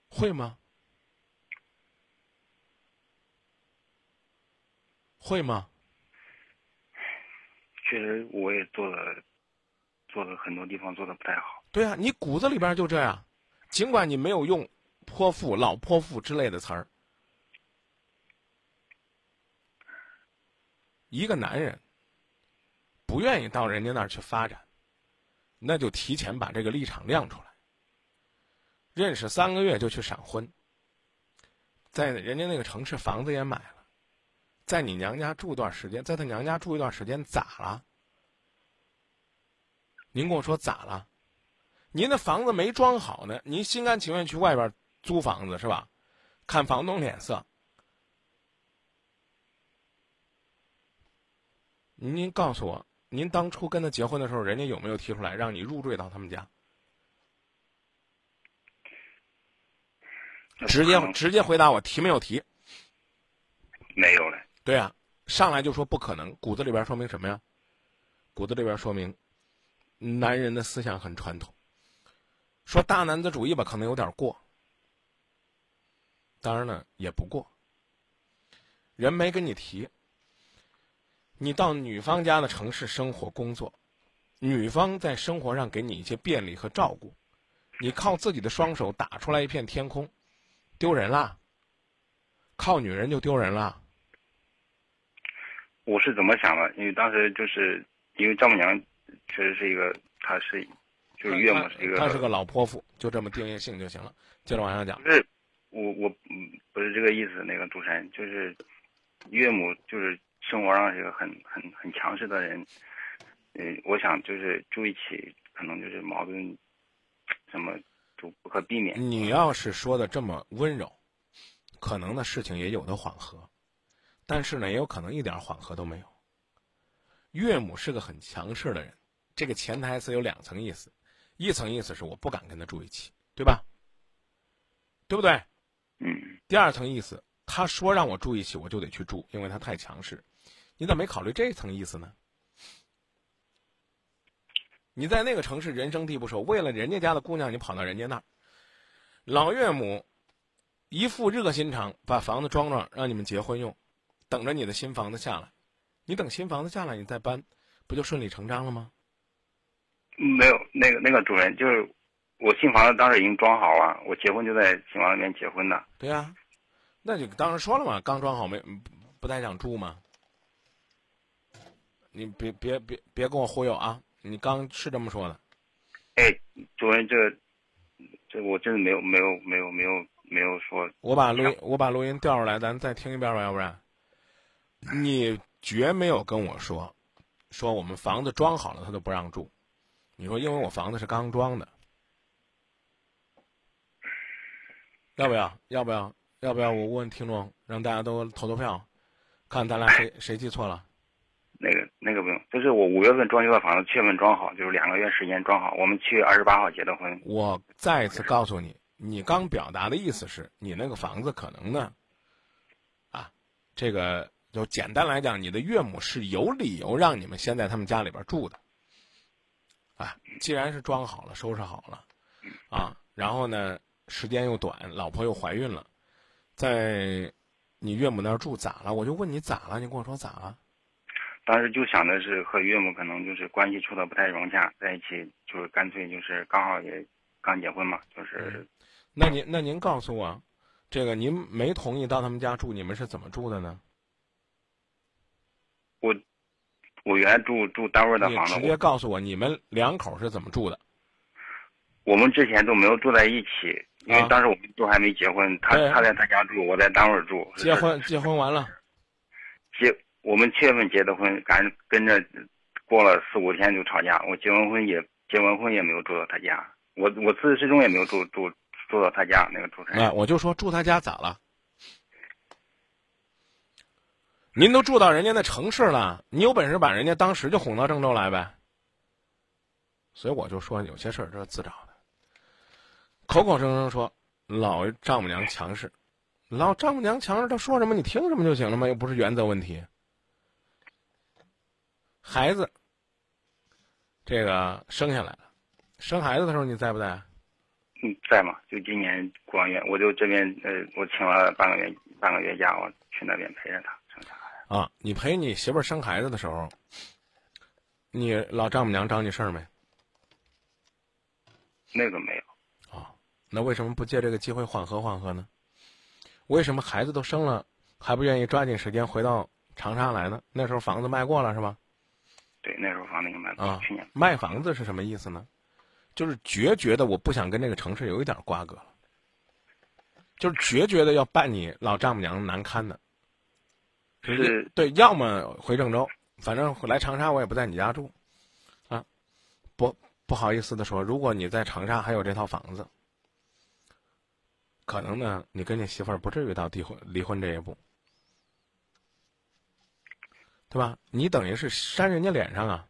会吗？会吗？确实我也做了，做了很多地方做的不太好。对啊，你骨子里边就这样，尽管你没有用“泼妇”“老泼妇”之类的词儿，一个男人不愿意到人家那儿去发展，那就提前把这个立场亮出来。认识三个月就去闪婚，在人家那个城市房子也买了，在你娘家住一段时间，在他娘家住一段时间咋了？您跟我说咋了？您的房子没装好呢，您心甘情愿去外边租房子是吧？看房东脸色。您告诉我，您当初跟他结婚的时候，人家有没有提出来让你入赘到他们家？直接直接回答我，提没有提？没有了。对啊，上来就说不可能，骨子里边说明什么呀？骨子里边说明，男人的思想很传统。说大男子主义吧，可能有点过。当然呢，也不过。人没跟你提，你到女方家的城市生活工作，女方在生活上给你一些便利和照顾，你靠自己的双手打出来一片天空，丢人啦！靠女人就丢人啦！我是怎么想的？因为当时就是因为丈母娘确实是一个，她是就是岳母是一个，她是个老泼妇，就这么定义性就行了。接着往下讲不。是我我嗯不是这个意思，那个主持人就是岳母就是生活上是一个很很很强势的人，嗯，我想就是住一起可能就是矛盾什么就不可避免。你要是说的这么温柔，可能呢事情也有的缓和，但是呢也有可能一点缓和都没有。岳母是个很强势的人，这个潜台词有两层意思，一层意思是我不敢跟他住一起，对吧？对不对？嗯，第二层意思，他说让我住一起，我就得去住，因为他太强势。你怎么没考虑这层意思呢？你在那个城市人生地不熟，为了人家家的姑娘，你跑到人家那儿，老岳母一副热心肠，把房子装装让你们结婚用，等着你的新房子下来。你等新房子下来，你再搬，不就顺理成章了吗？没有那个那个主人，就是我新房子当时已经装好了，我结婚就在新房里面结婚的。对呀、那就当时说了嘛，刚装好没不不太想住吗？你别别别别跟我忽悠啊！你刚是这么说的，哎，主任，这这我真的没有没有没有没有没有说，我把录音我把录音调出来，咱再听一遍吧，要不然，你绝没有跟我说，说我们房子装好了他都不让住，你说因为我房子是刚装的，要不要？要不要？要不要？我问听众，让大家都投投票，看咱俩谁谁记错了。那个那个不用，就是我五月份装修的房子，七月份装好，就是两个月时间装好。我们七月二十八号结的婚。我再一次告诉你，你刚表达的意思是你那个房子可能呢，啊，这个就简单来讲，你的岳母是有理由让你们先在他们家里边住的，啊，既然是装好了、收拾好了，啊，然后呢，时间又短，老婆又怀孕了，在你岳母那儿住咋了？我就问你咋了？你跟我说咋了？当时就想的是和岳母可能就是关系处的不太融洽，在一起就是干脆就是刚好也刚结婚嘛，就是那您那您告诉我，这个您没同意到他们家住，你们是怎么住的呢？我我原来住住单位的你房子，直接告诉我你们两口是怎么住的？我我们之前都没有住在一起，因为啊当时我们都还没结婚，他他在他家住，我在单位住。结婚结婚完了，结我们七月份结的婚，赶跟着过了四五天就吵架。我结完婚也结完婚也没有住到他家，我我自始至终也没有住住住到他家那个住哎，我就说住他家咋了？您都住到人家那城市了，你有本事把人家当时就哄到郑州来呗。所以我就说有些事儿这是自找的，口口声声说老丈母娘强势，老丈母娘强势，她说什么你听什么就行了吗？又不是原则问题。孩子，这个生下来了，生孩子的时候你在不在？嗯在嘛，就今年过完月，我就这边呃，我请了半个月半个月假，我去那边陪着他生小孩。啊，你陪你媳妇儿生孩子的时候，你老丈母娘找你事儿没？那个没有，啊，那为什么不借这个机会缓和缓和呢？为什么孩子都生了，还不愿意抓紧时间回到长沙来呢？那时候房子卖过了是吧？对，那时候房子也卖了啊去年，卖房子是什么意思呢？就是决绝的我不想跟这个城市有一点瓜葛了，就是决绝的要办你老丈母娘难堪的。是对，要么回郑州，反正来长沙我也不在你家住，啊，不不好意思的说，如果你在长沙还有这套房子，可能呢，你跟你媳妇儿不至于到离婚离婚这一步，对吧？你等于是扇人家脸上啊，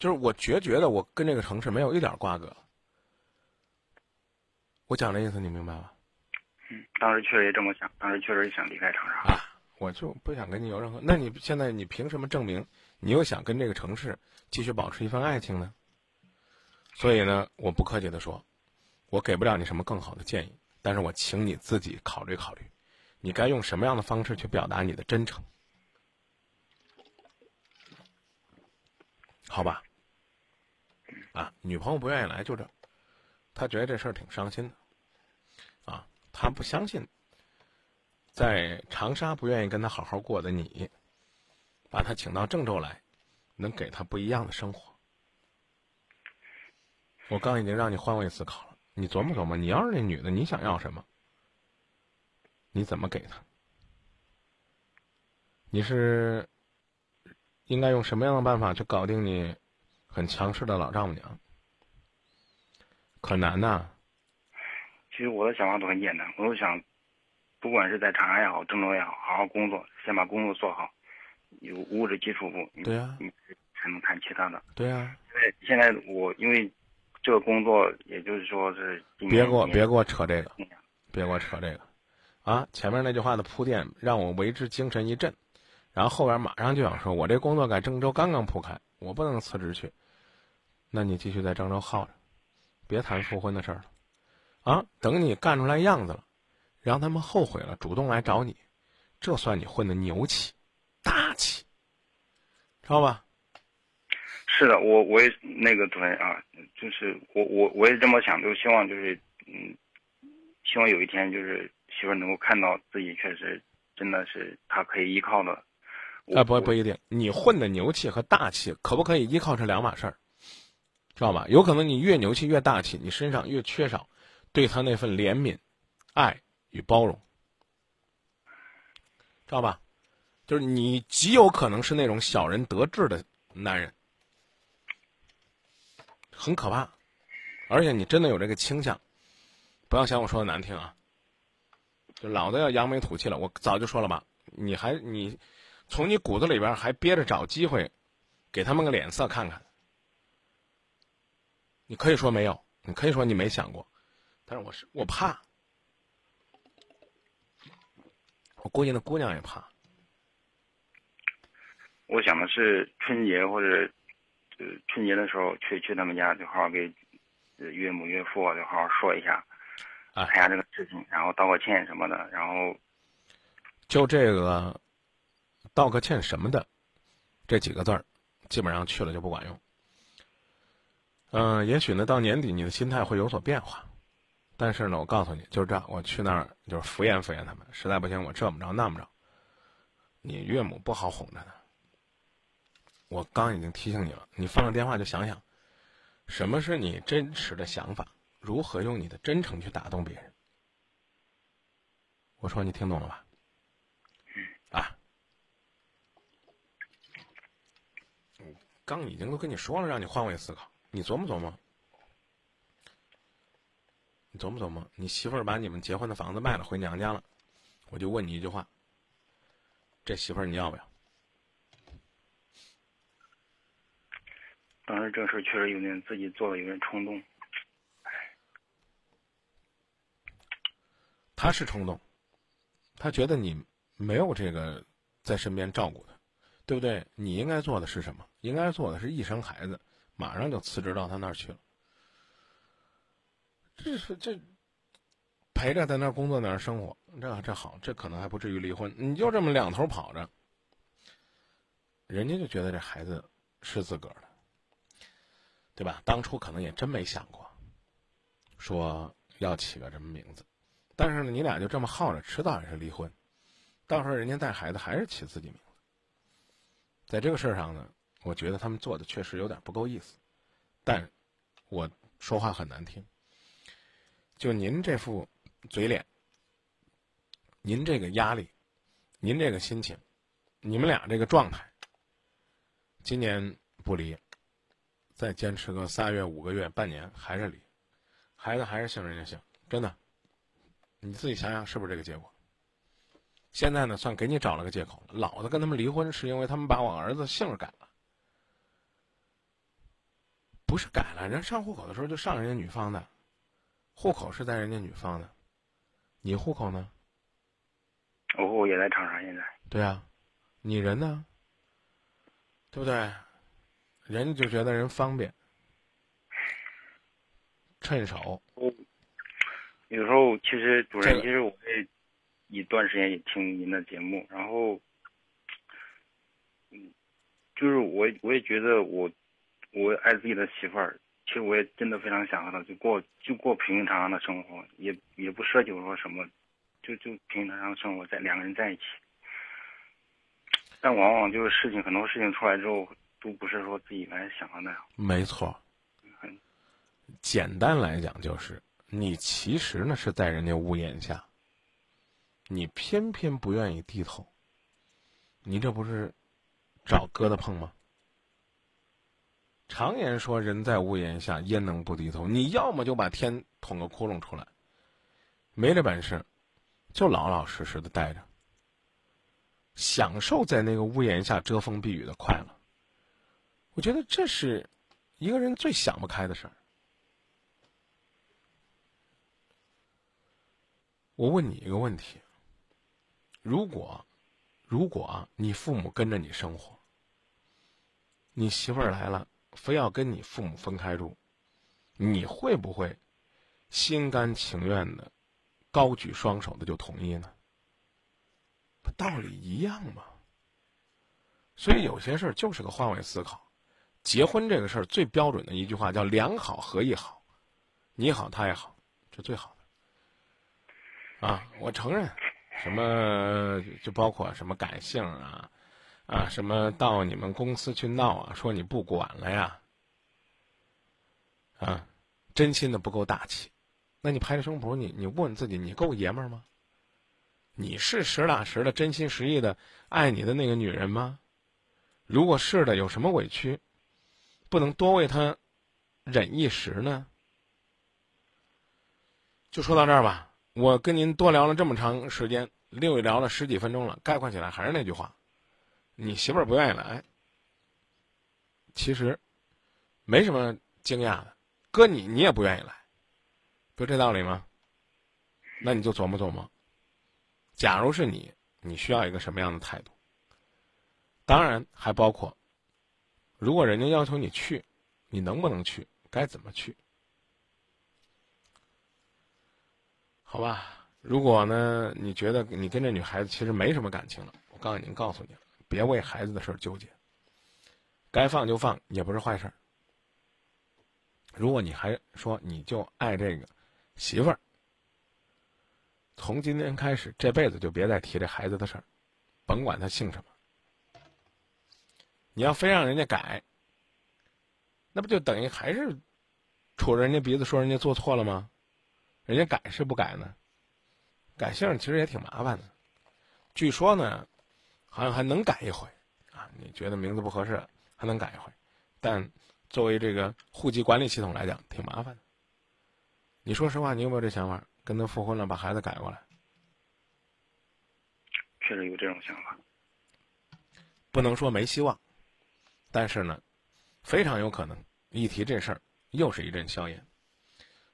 就是我决绝的，我跟这个城市没有一点瓜葛。我讲的意思你明白吧？嗯，当时确实也这么想，当时确实想离开长沙。啊，我就不想跟你有任何。那你现在你凭什么证明你又想跟这个城市继续保持一份爱情呢？所以呢，我不客气的说，我给不了你什么更好的建议，但是我请你自己考虑考虑，你该用什么样的方式去表达你的真诚，好吧？啊，女朋友不愿意来就这，她觉得这事儿挺伤心的，啊，她不相信。在长沙不愿意跟他好好过的你，把他请到郑州来，能给他不一样的生活。我刚已经让你换位思考了，你琢磨琢磨，你要是那女的，你想要什么？你怎么给他？你是应该用什么样的办法去搞定你很强势的老丈母娘？可难呐、其实我的想法都很简单，我就想，不管是在长沙也好，郑州也好，好好工作，先把工作做好，有物质基础不？对呀、你才能谈其他的。对呀、对，现在我因为这个工作，也就是说是别给我别给我扯这个，嗯别给我扯这个，啊！前面那句话的铺垫让我为之精神一振，然后后边马上就想说，我这工作在郑州刚刚铺开，我不能辞职去。那你继续在郑州耗着，别谈复婚的事儿了，啊！等你干出来样子了，让他们后悔了，主动来找你，这算你混的牛气、大气，知道吧？是的，我我也那个主任啊，就是我我我也这么想，就希望就是嗯，希望有一天就是媳妇儿能够看到自己确实真的是他可以依靠的。啊，不不一定，你混的牛气和大气可不可以依靠是两码事儿，知道吧？有可能你越牛气越大气，你身上越缺少对他那份怜悯、爱与包容，知道吧？就是你极有可能是那种小人得志的男人，很可怕，而且你真的有这个倾向，不要嫌我说的难听啊，就老子要扬眉吐气了，我早就说了吧，你还你。从你骨子里边还憋着找机会，给他们个脸色看看。你可以说没有，你可以说你没想过，但是我是我怕，我估计那姑娘也怕。我想的是春节或者呃春节的时候去去他们家，就好好给呃岳母岳父啊就好好说一下，哎谈一下这个事情，然后道个歉什么的，然后就这个道个歉什么的，这几个字儿，基本上去了就不管用。嗯、也许呢，到年底你的心态会有所变化，但是呢，我告诉你，就是这样，我去那儿就是敷衍敷衍他们，实在不行我这么着那么着。你岳母不好哄着呢。我刚已经提醒你了，你放了电话就想想，什么是你真实的想法，如何用你的真诚去打动别人。我说你听懂了吧？嗯啊，嗯刚已经都跟你说了，让你换位思考，你琢磨琢磨，你琢磨琢磨，你媳妇儿把你们结婚的房子卖了，回娘家了，我就问你一句话：这媳妇儿你要不要？当时这事儿确实有点自己做的有点冲动。他是冲动，他觉得你没有这个在身边照顾他，对不对？你应该做的是什么？应该做的是一生孩子，马上就辞职到他那儿去了。这是这陪着在那儿工作，那儿生活，这这好，这可能还不至于离婚。你就这么两头跑着，人家就觉得这孩子是自个儿的，对吧？当初可能也真没想过，说要起个什么名字。但是呢，你俩就这么耗着，迟早也是离婚。到时候人家带孩子还是起自己名字。在这个事儿上呢，我觉得他们做的确实有点不够意思。但我说话很难听，就您这副嘴脸，您这个压力，您这个心情，你们俩这个状态，今年不离，再坚持个仨月、五个月、半年还是离，孩子还是姓人家姓，真的。你自己想想是不是这个结果？现在呢，算给你找了个借口了。老子跟他们离婚是因为他们把我儿子姓改了，不是改了，人上户口的时候就上人家女方的，户口是在人家女方的，你户口呢？我户口也在长沙，现在对啊，你人呢？对不对？人家就觉得人方便，趁手。有时候其实主任，其实我也一段时间也听您的节目，然后，嗯，就是我我也觉得我我爱自己的媳妇儿，其实我也真的非常想和她就过就过平平常常的生活，也也不奢求说什么，就就平平常常生活在两个人在一起。但往往就是事情很多事情出来之后，都不是说自己来想的那样。没错，简单来讲就是，你其实呢是在人家屋檐下，你偏偏不愿意低头，你这不是找疙瘩碰吗？常言说，人在屋檐下，焉能不低头？你要么就把天捅个窟窿出来，没这本事，就老老实实的待着，享受在那个屋檐下遮风避雨的快乐。我觉得这是一个人最想不开的事儿。我问你一个问题：如果，如果，你父母跟着你生活，你媳妇儿来了，非要跟你父母分开住，你会不会心甘情愿的、高举双手的就同意呢？道理一样嘛。所以有些事儿就是个换位思考。结婚这个事儿最标准的一句话叫“两好合一好”，你好他也好，这最好的。啊，我承认，什么就包括什么感性啊，啊，什么到你们公司去闹啊，说你不管了呀，啊，真心的不够大气，那你拍着胸脯，你你问自己，你够爷们儿吗？你是实打实的、真心实意的爱你的那个女人吗？如果是的，有什么委屈，不能多为她忍一时呢？就说到这儿吧。我跟您多聊了这么长时间，六聊了十几分钟了。概括起来还是那句话：你媳妇儿不愿意来，其实没什么惊讶的。搁你，你也不愿意来，不这道理吗？那你就琢磨琢磨。假如是你，你需要一个什么样的态度？当然还包括，如果人家要求你去，你能不能去？该怎么去？好吧，如果呢，你觉得你跟这女孩子其实没什么感情了，我告诉您，告诉你了，别为孩子的事儿纠结，该放就放，也不是坏事儿。如果你还说你就爱这个媳妇儿，从今天开始，这辈子就别再提这孩子的事儿，甭管他姓什么。你要非让人家改，那不就等于还是杵着人家鼻子说人家做错了吗？人家改是不改呢？改姓其实也挺麻烦的。据说呢，好像还能改一回啊。你觉得名字不合适，还能改一回。但作为这个户籍管理系统来讲，挺麻烦的。你说实话，你有没有这想法？跟他复婚了，把孩子改过来？确实有这种想法。不能说没希望，但是呢，非常有可能一提这事儿，又是一阵硝烟。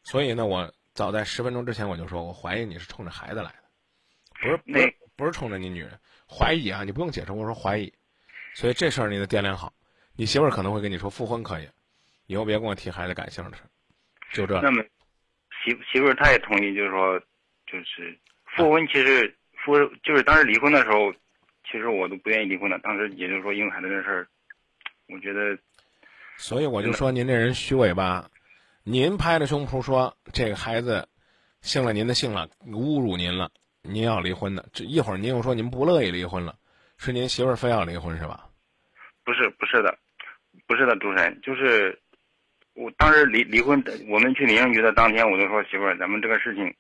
所以呢，我。早在十分钟之前我就说，我怀疑你是冲着孩子来的，不是不是不是冲着你女人。怀疑啊，你不用解释，我说怀疑。所以这事儿你得掂量好，你媳妇儿可能会跟你说复婚可以，以后别跟我提孩子改姓的事。就这。那么媳媳妇儿她也同意，就是说，就是复婚其实复就是当时离婚的时候，其实我都不愿意离婚的。当时也就是说，因为孩子这事儿，我觉得。所以我就说您这人虚伪吧。您拍着胸脯说这个孩子姓了您的姓了，侮辱您了，您要离婚的。这一会儿您又说您不乐意离婚了，是您媳妇儿非要离婚是吧？不是，不是的，不是的，主持人，就是我当时离离婚，我们去民政局的当天，我就说媳妇儿，咱们这个事情，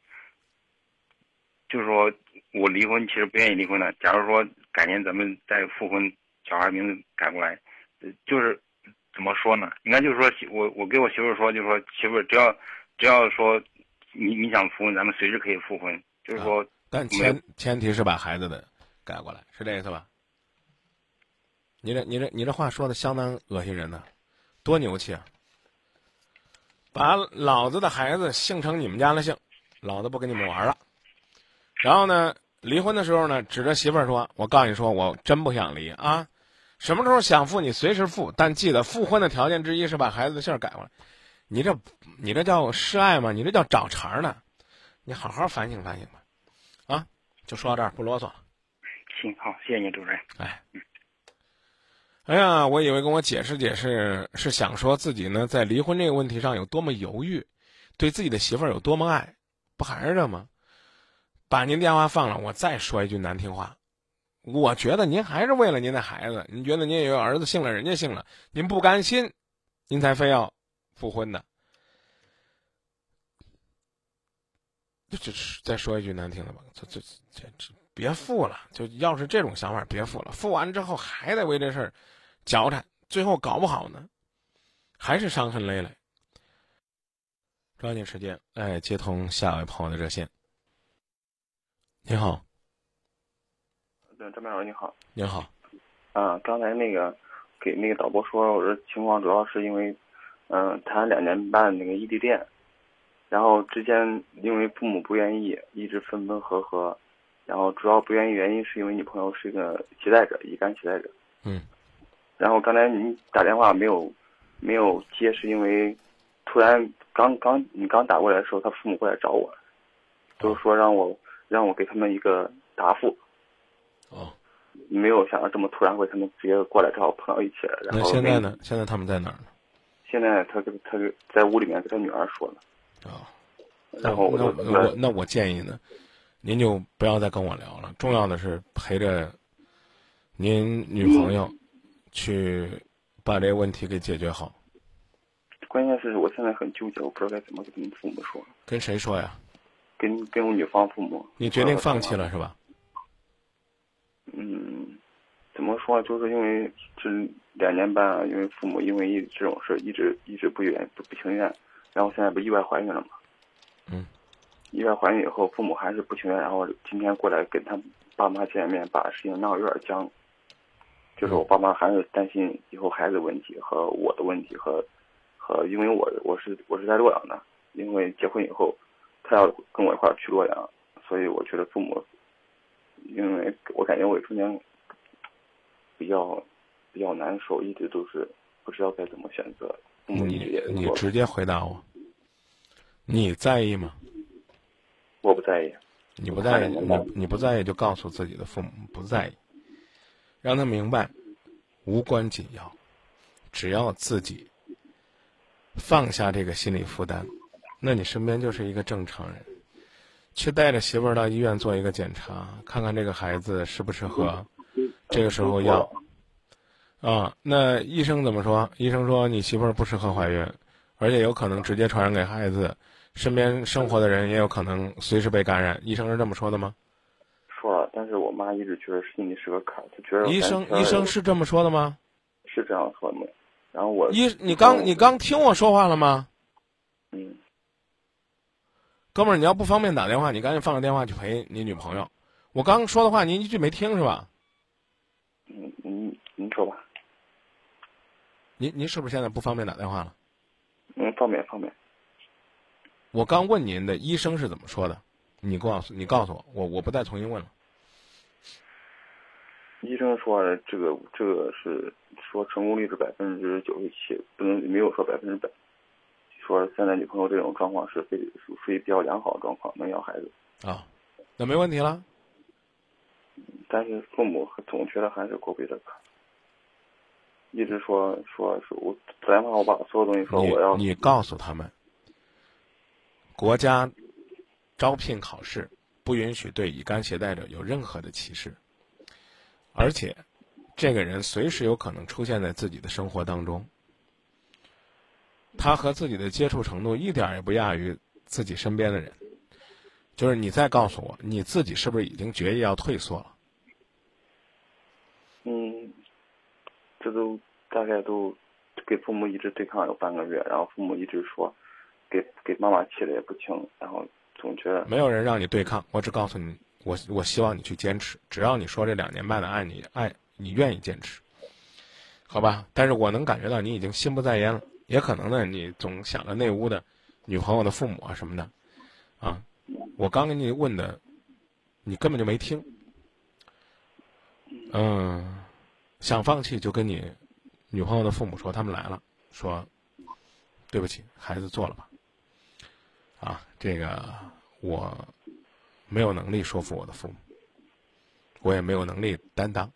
就是说我离婚其实不愿意离婚的。假如说改年咱们再复婚，小孩名字改过来，就是。怎么说呢？应该就是说，我我给我媳妇儿说，就是说，媳妇儿只要只要说你你想复婚，咱们随时可以复婚。就是说，但前前提是把孩子的改过来，是这意思吧？你这你这你这话说的相当恶心人呢，多牛气啊！把老子的孩子姓成你们家的姓，老子不跟你们玩了。然后呢，离婚的时候呢，指着媳妇儿说：“我告诉你说，我真不想离啊。”什么时候想复你随时复，但记得复婚的条件之一是把孩子的姓改过来。你这，你这叫示爱吗？你这叫找茬呢？你好好反省反省吧。啊，就说到这儿，不啰嗦了。行，好，谢谢你，主任。哎，哎呀，我以为跟我解释解释是想说自己呢在离婚这个问题上有多么犹豫，对自己的媳妇儿有多么爱，不还是这吗？把您电话放了，我再说一句难听话。我觉得您还是为了您的孩子，您觉得您有儿子姓了，人家姓了，您不甘心，您才非要复婚的。这这再说一句难听的吧，这这这这别复了，就要是这种想法，别复了。复完之后还得为这事儿交缠，最后搞不好呢，还是伤痕累累。抓紧时间，哎，接通下一位朋友的热线。你好，对，张明老师你好。您好，啊，刚才那个给那个导播说，我说情况主要是因为，嗯、谈两年半那个异地恋，然后之间因为父母不愿意，一直分分合合，然后主要不愿意原因是因为女朋友是一个携带者，乙肝携带者。嗯。然后刚才你打电话没有没有接，是因为突然刚刚你刚打过来的时候，他父母过来找我，就是说让我让我给他们一个答复。哦，没有想到这么突然会他们直接过来正好碰到一起了。然那后那现在呢？现在他们在哪儿呢？现在他跟他跟在屋里面跟他女儿说呢，啊、然后我那我我那我建议呢，您就不要再跟我聊了。重要的是陪着您女朋友去把这个问题给解决好。关键是我现在很纠结，我不知道该怎么跟他们父母说，跟谁说呀？跟跟我女方父母。你决定放弃了是吧？嗯，怎么说？就是因为这两年半啊，因为父母因为一这种事一直一直不愿不不情愿，然后现在不意外怀孕了嘛？嗯。意外怀孕以后，父母还是不情愿，然后今天过来跟他爸妈见面，把事情闹得有点僵。就是我爸妈还是担心以后孩子问题和我的问题和和，因为我我是我是在洛阳的，因为结婚以后，他要跟我一块儿去洛阳，所以我觉得父母，因为我感觉我中间比较比较难受，一直都是不知道该怎么选择。你你直接回答我，你在意吗？我不在意，你不在意，你你不在意就告诉自己的父母不在意，让他明白无关紧要，只要自己放下这个心理负担，那你身边就是一个正常人。去带着媳妇儿到医院做一个检查，看看这个孩子适不适合，这个时候要啊，那医生怎么说？医生说你媳妇儿不适合怀孕，而且有可能直接传染给孩子，身边生活的人也有可能随时被感染。医生是这么说的吗？说了，但是我妈一直觉得心里是个坎儿，她觉得医生医生是这么说的吗？是这样说的，然后我医你刚你刚听我说话了吗？嗯哥们儿，你要不方便打电话，你赶紧放个电话去陪你女朋友。我刚说的话您一句没听是吧？嗯您，您说吧，您您是不是现在不方便打电话了？嗯，方便方便。我刚问您的医生是怎么说的，你告诉你告诉我，我我不再重新问了。医生说这个这个是说成功率是百分之九十七，不能没有说百分之百。说现在女朋友这种状况是非属属于比较良好的状况，能要孩子，啊，那没问题了。但是父母总觉得还是过不去这坎，一直说说是我打电话我把所有东西说我要你你告诉他们，国家招聘考试不允许对乙肝携带者有任何的歧视，而且这个人随时有可能出现在自己的生活当中。他和自己的接触程度一点儿也不亚于自己身边的人。就是你再告诉我，你自己是不是已经决意要退缩了？嗯，这都大概都给父母一直对抗有半个月，然后父母一直说给给妈妈气的也不轻，然后总觉得没有人让你对抗，我只告诉你，我我希望你去坚持。只要你说这两年半的爱你爱你愿意坚持，好吧？但是我能感觉到你已经心不在焉了，也可能呢，你总想着那屋的女朋友的父母啊什么的，啊，我刚给你问的，你根本就没听。嗯，想放弃就跟你女朋友的父母说，他们来了，说对不起，孩子做了吧。啊，这个我没有能力说服我的父母，我也没有能力担当。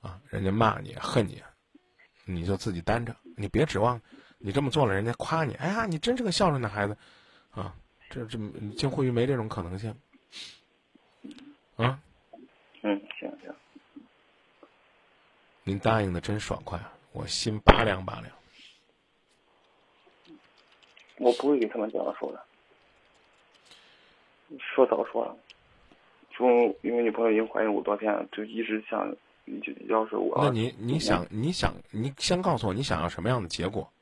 啊，人家骂你、恨你，你就自己担着，你别指望你这么做了，人家夸你，哎呀，你真是个孝顺的孩子，啊，这这近乎于没这种可能性。啊，嗯，行行，您答应的真爽快啊，我心拔凉拔凉。我不会给他们这样说的，说早说了，就因为女朋友已经怀孕五多天了，就一直想，就要是我，那你你想你想你先告诉我你想要什么样的结果？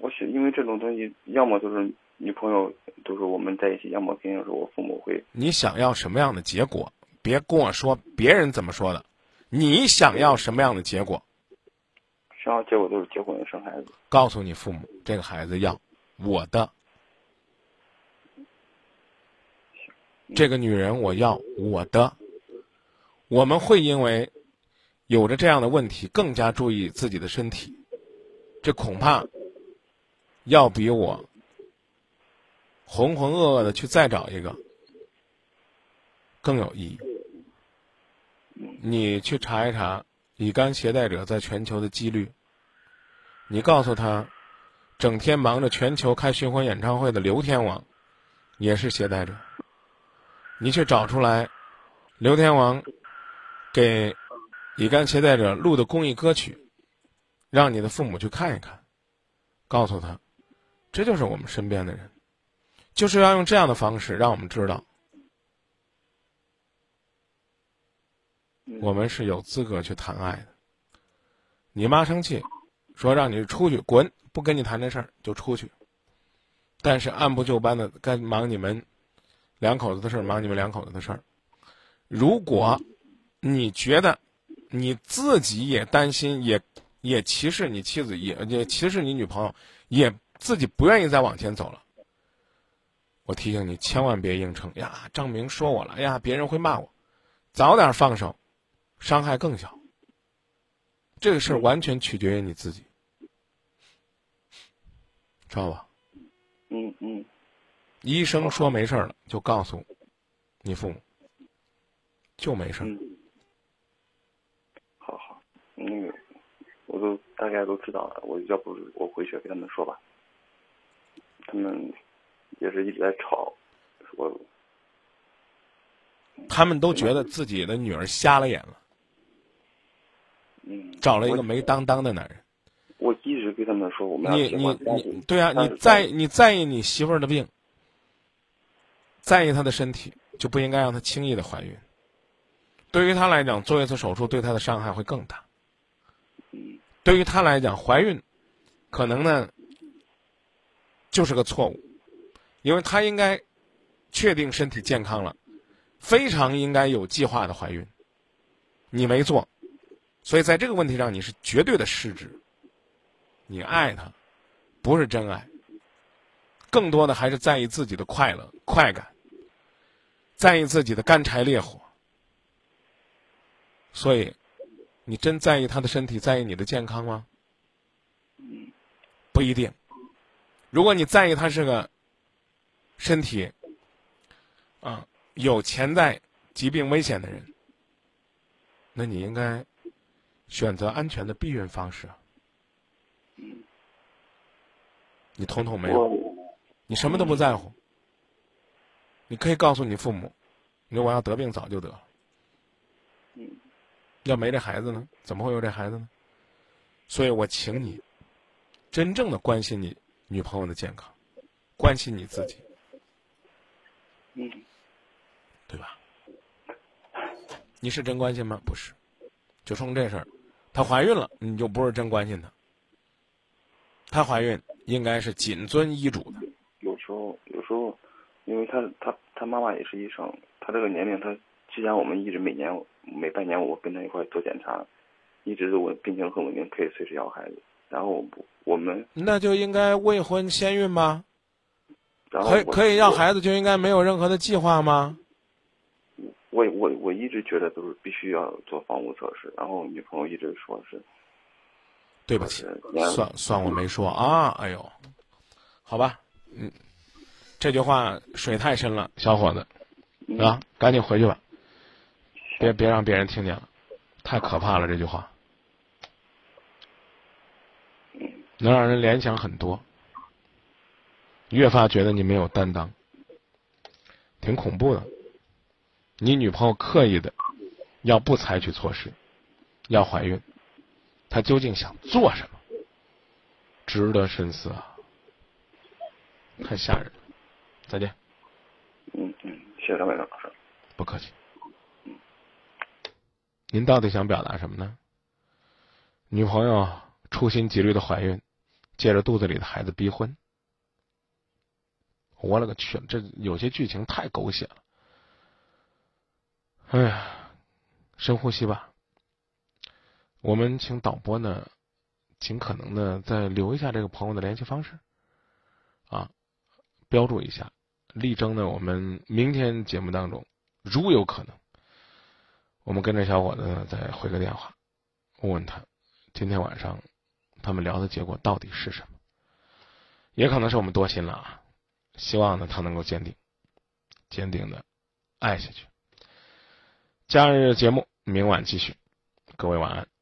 我是因为这种东西，要么就是女朋友就是我们在一起，要么肯定是我父母会。你想要什么样的结果？别跟我说别人怎么说的，你想要什么样的结果？想要结果都是结婚生孩子。告诉你父母，这个孩子要我的，这个女人我要我的。我们会因为有着这样的问题，更加注意自己的身体。这恐怕要比我浑浑噩噩的去再找一个更有意义。你去查一查乙肝携带者在全球的几率。你告诉他，整天忙着全球开巡回演唱会的刘天王也是携带者。你去找出来，刘天王给乙肝携带者录的公益歌曲，让你的父母去看一看，告诉他，这就是我们身边的人，就是要用这样的方式让我们知道，我们是有资格去谈爱的。你妈生气。说让你出去滚，不跟你谈这事儿就出去。但是按部就班的该忙你们两口子的事儿，忙你们两口子的事儿。如果你觉得你自己也担心，也也歧视你妻子，也也歧视你女朋友，也自己不愿意再往前走了，我提醒你千万别硬撑呀！张明说我了呀，别人会骂我，早点放手，伤害更小。这个事儿完全取决于你自己，知道吧？嗯嗯。医生说没事了，就告诉你父母，就没事。嗯。好好，那个我都大概都知道了，我要不我回去跟他们说吧。他们也是一直在吵，说他们都觉得自己的女儿瞎了眼了。嗯，找了一个没当当的男人。我一直跟他们说，我们你你你，对啊，你在你在意你媳妇儿的病，在意她的身体，就不应该让她轻易的怀孕。对于她来讲，做一次手术对她的伤害会更大。对于她来讲，怀孕可能呢就是个错误，因为她应该确定身体健康了，非常应该有计划的怀孕。你没做。所以，在这个问题上，你是绝对的失职。你爱他，不是真爱，更多的还是在意自己的快乐、快感，在意自己的干柴烈火。所以，你真在意他的身体，在意你的健康吗？不一定。如果你在意他是个身体啊有潜在疾病危险的人，那你应该。选择安全的避孕方式。你统统没有，你什么都不在乎。你可以告诉你父母，你说我要得病早就得了。要没这孩子呢？怎么会有这孩子呢？所以我请你，真正的关心你女朋友的健康，关心你自己。嗯，对吧？你是真关心吗？不是，就冲这事儿。她怀孕了，你就不是真关心她。她怀孕应该是谨遵医嘱的。有时候，有时候，因为她她她妈妈也是医生，她这个年龄，她之前我们一直每年每半年我跟她一块做检查，一直都稳病情很稳定，可以随时要孩子。然后我们那就应该未婚先孕吗？可以可以要孩子就应该没有任何的计划吗？我我我一直觉得都是必须要做防护测试，然后女朋友一直说是，对不起，算算我没说啊，哎呦，好吧，嗯，这句话水太深了，小伙子，啊，赶紧回去吧，别别让别人听见了，太可怕了这句话，能让人联想很多，越发觉得你没有担当，挺恐怖的。你女朋友刻意的要不采取措施，要怀孕，她究竟想做什么？值得深思啊！太吓人了。再见。嗯嗯，谢谢两位老师。不客气。您到底想表达什么呢？女朋友处心积虑的怀孕，借着肚子里的孩子逼婚。我勒个去！这有些剧情太狗血了。哎呀，深呼吸吧。我们请导播呢，尽可能的再留一下这个朋友的联系方式，啊，标注一下，力争呢，我们明天节目当中，如有可能，我们跟这小伙子呢再回个电话，问问他，今天晚上他们聊的结果到底是什么？也可能是我们多心了啊。希望呢，他能够坚定、坚定的爱下去。假日节目明晚继续，各位晚安。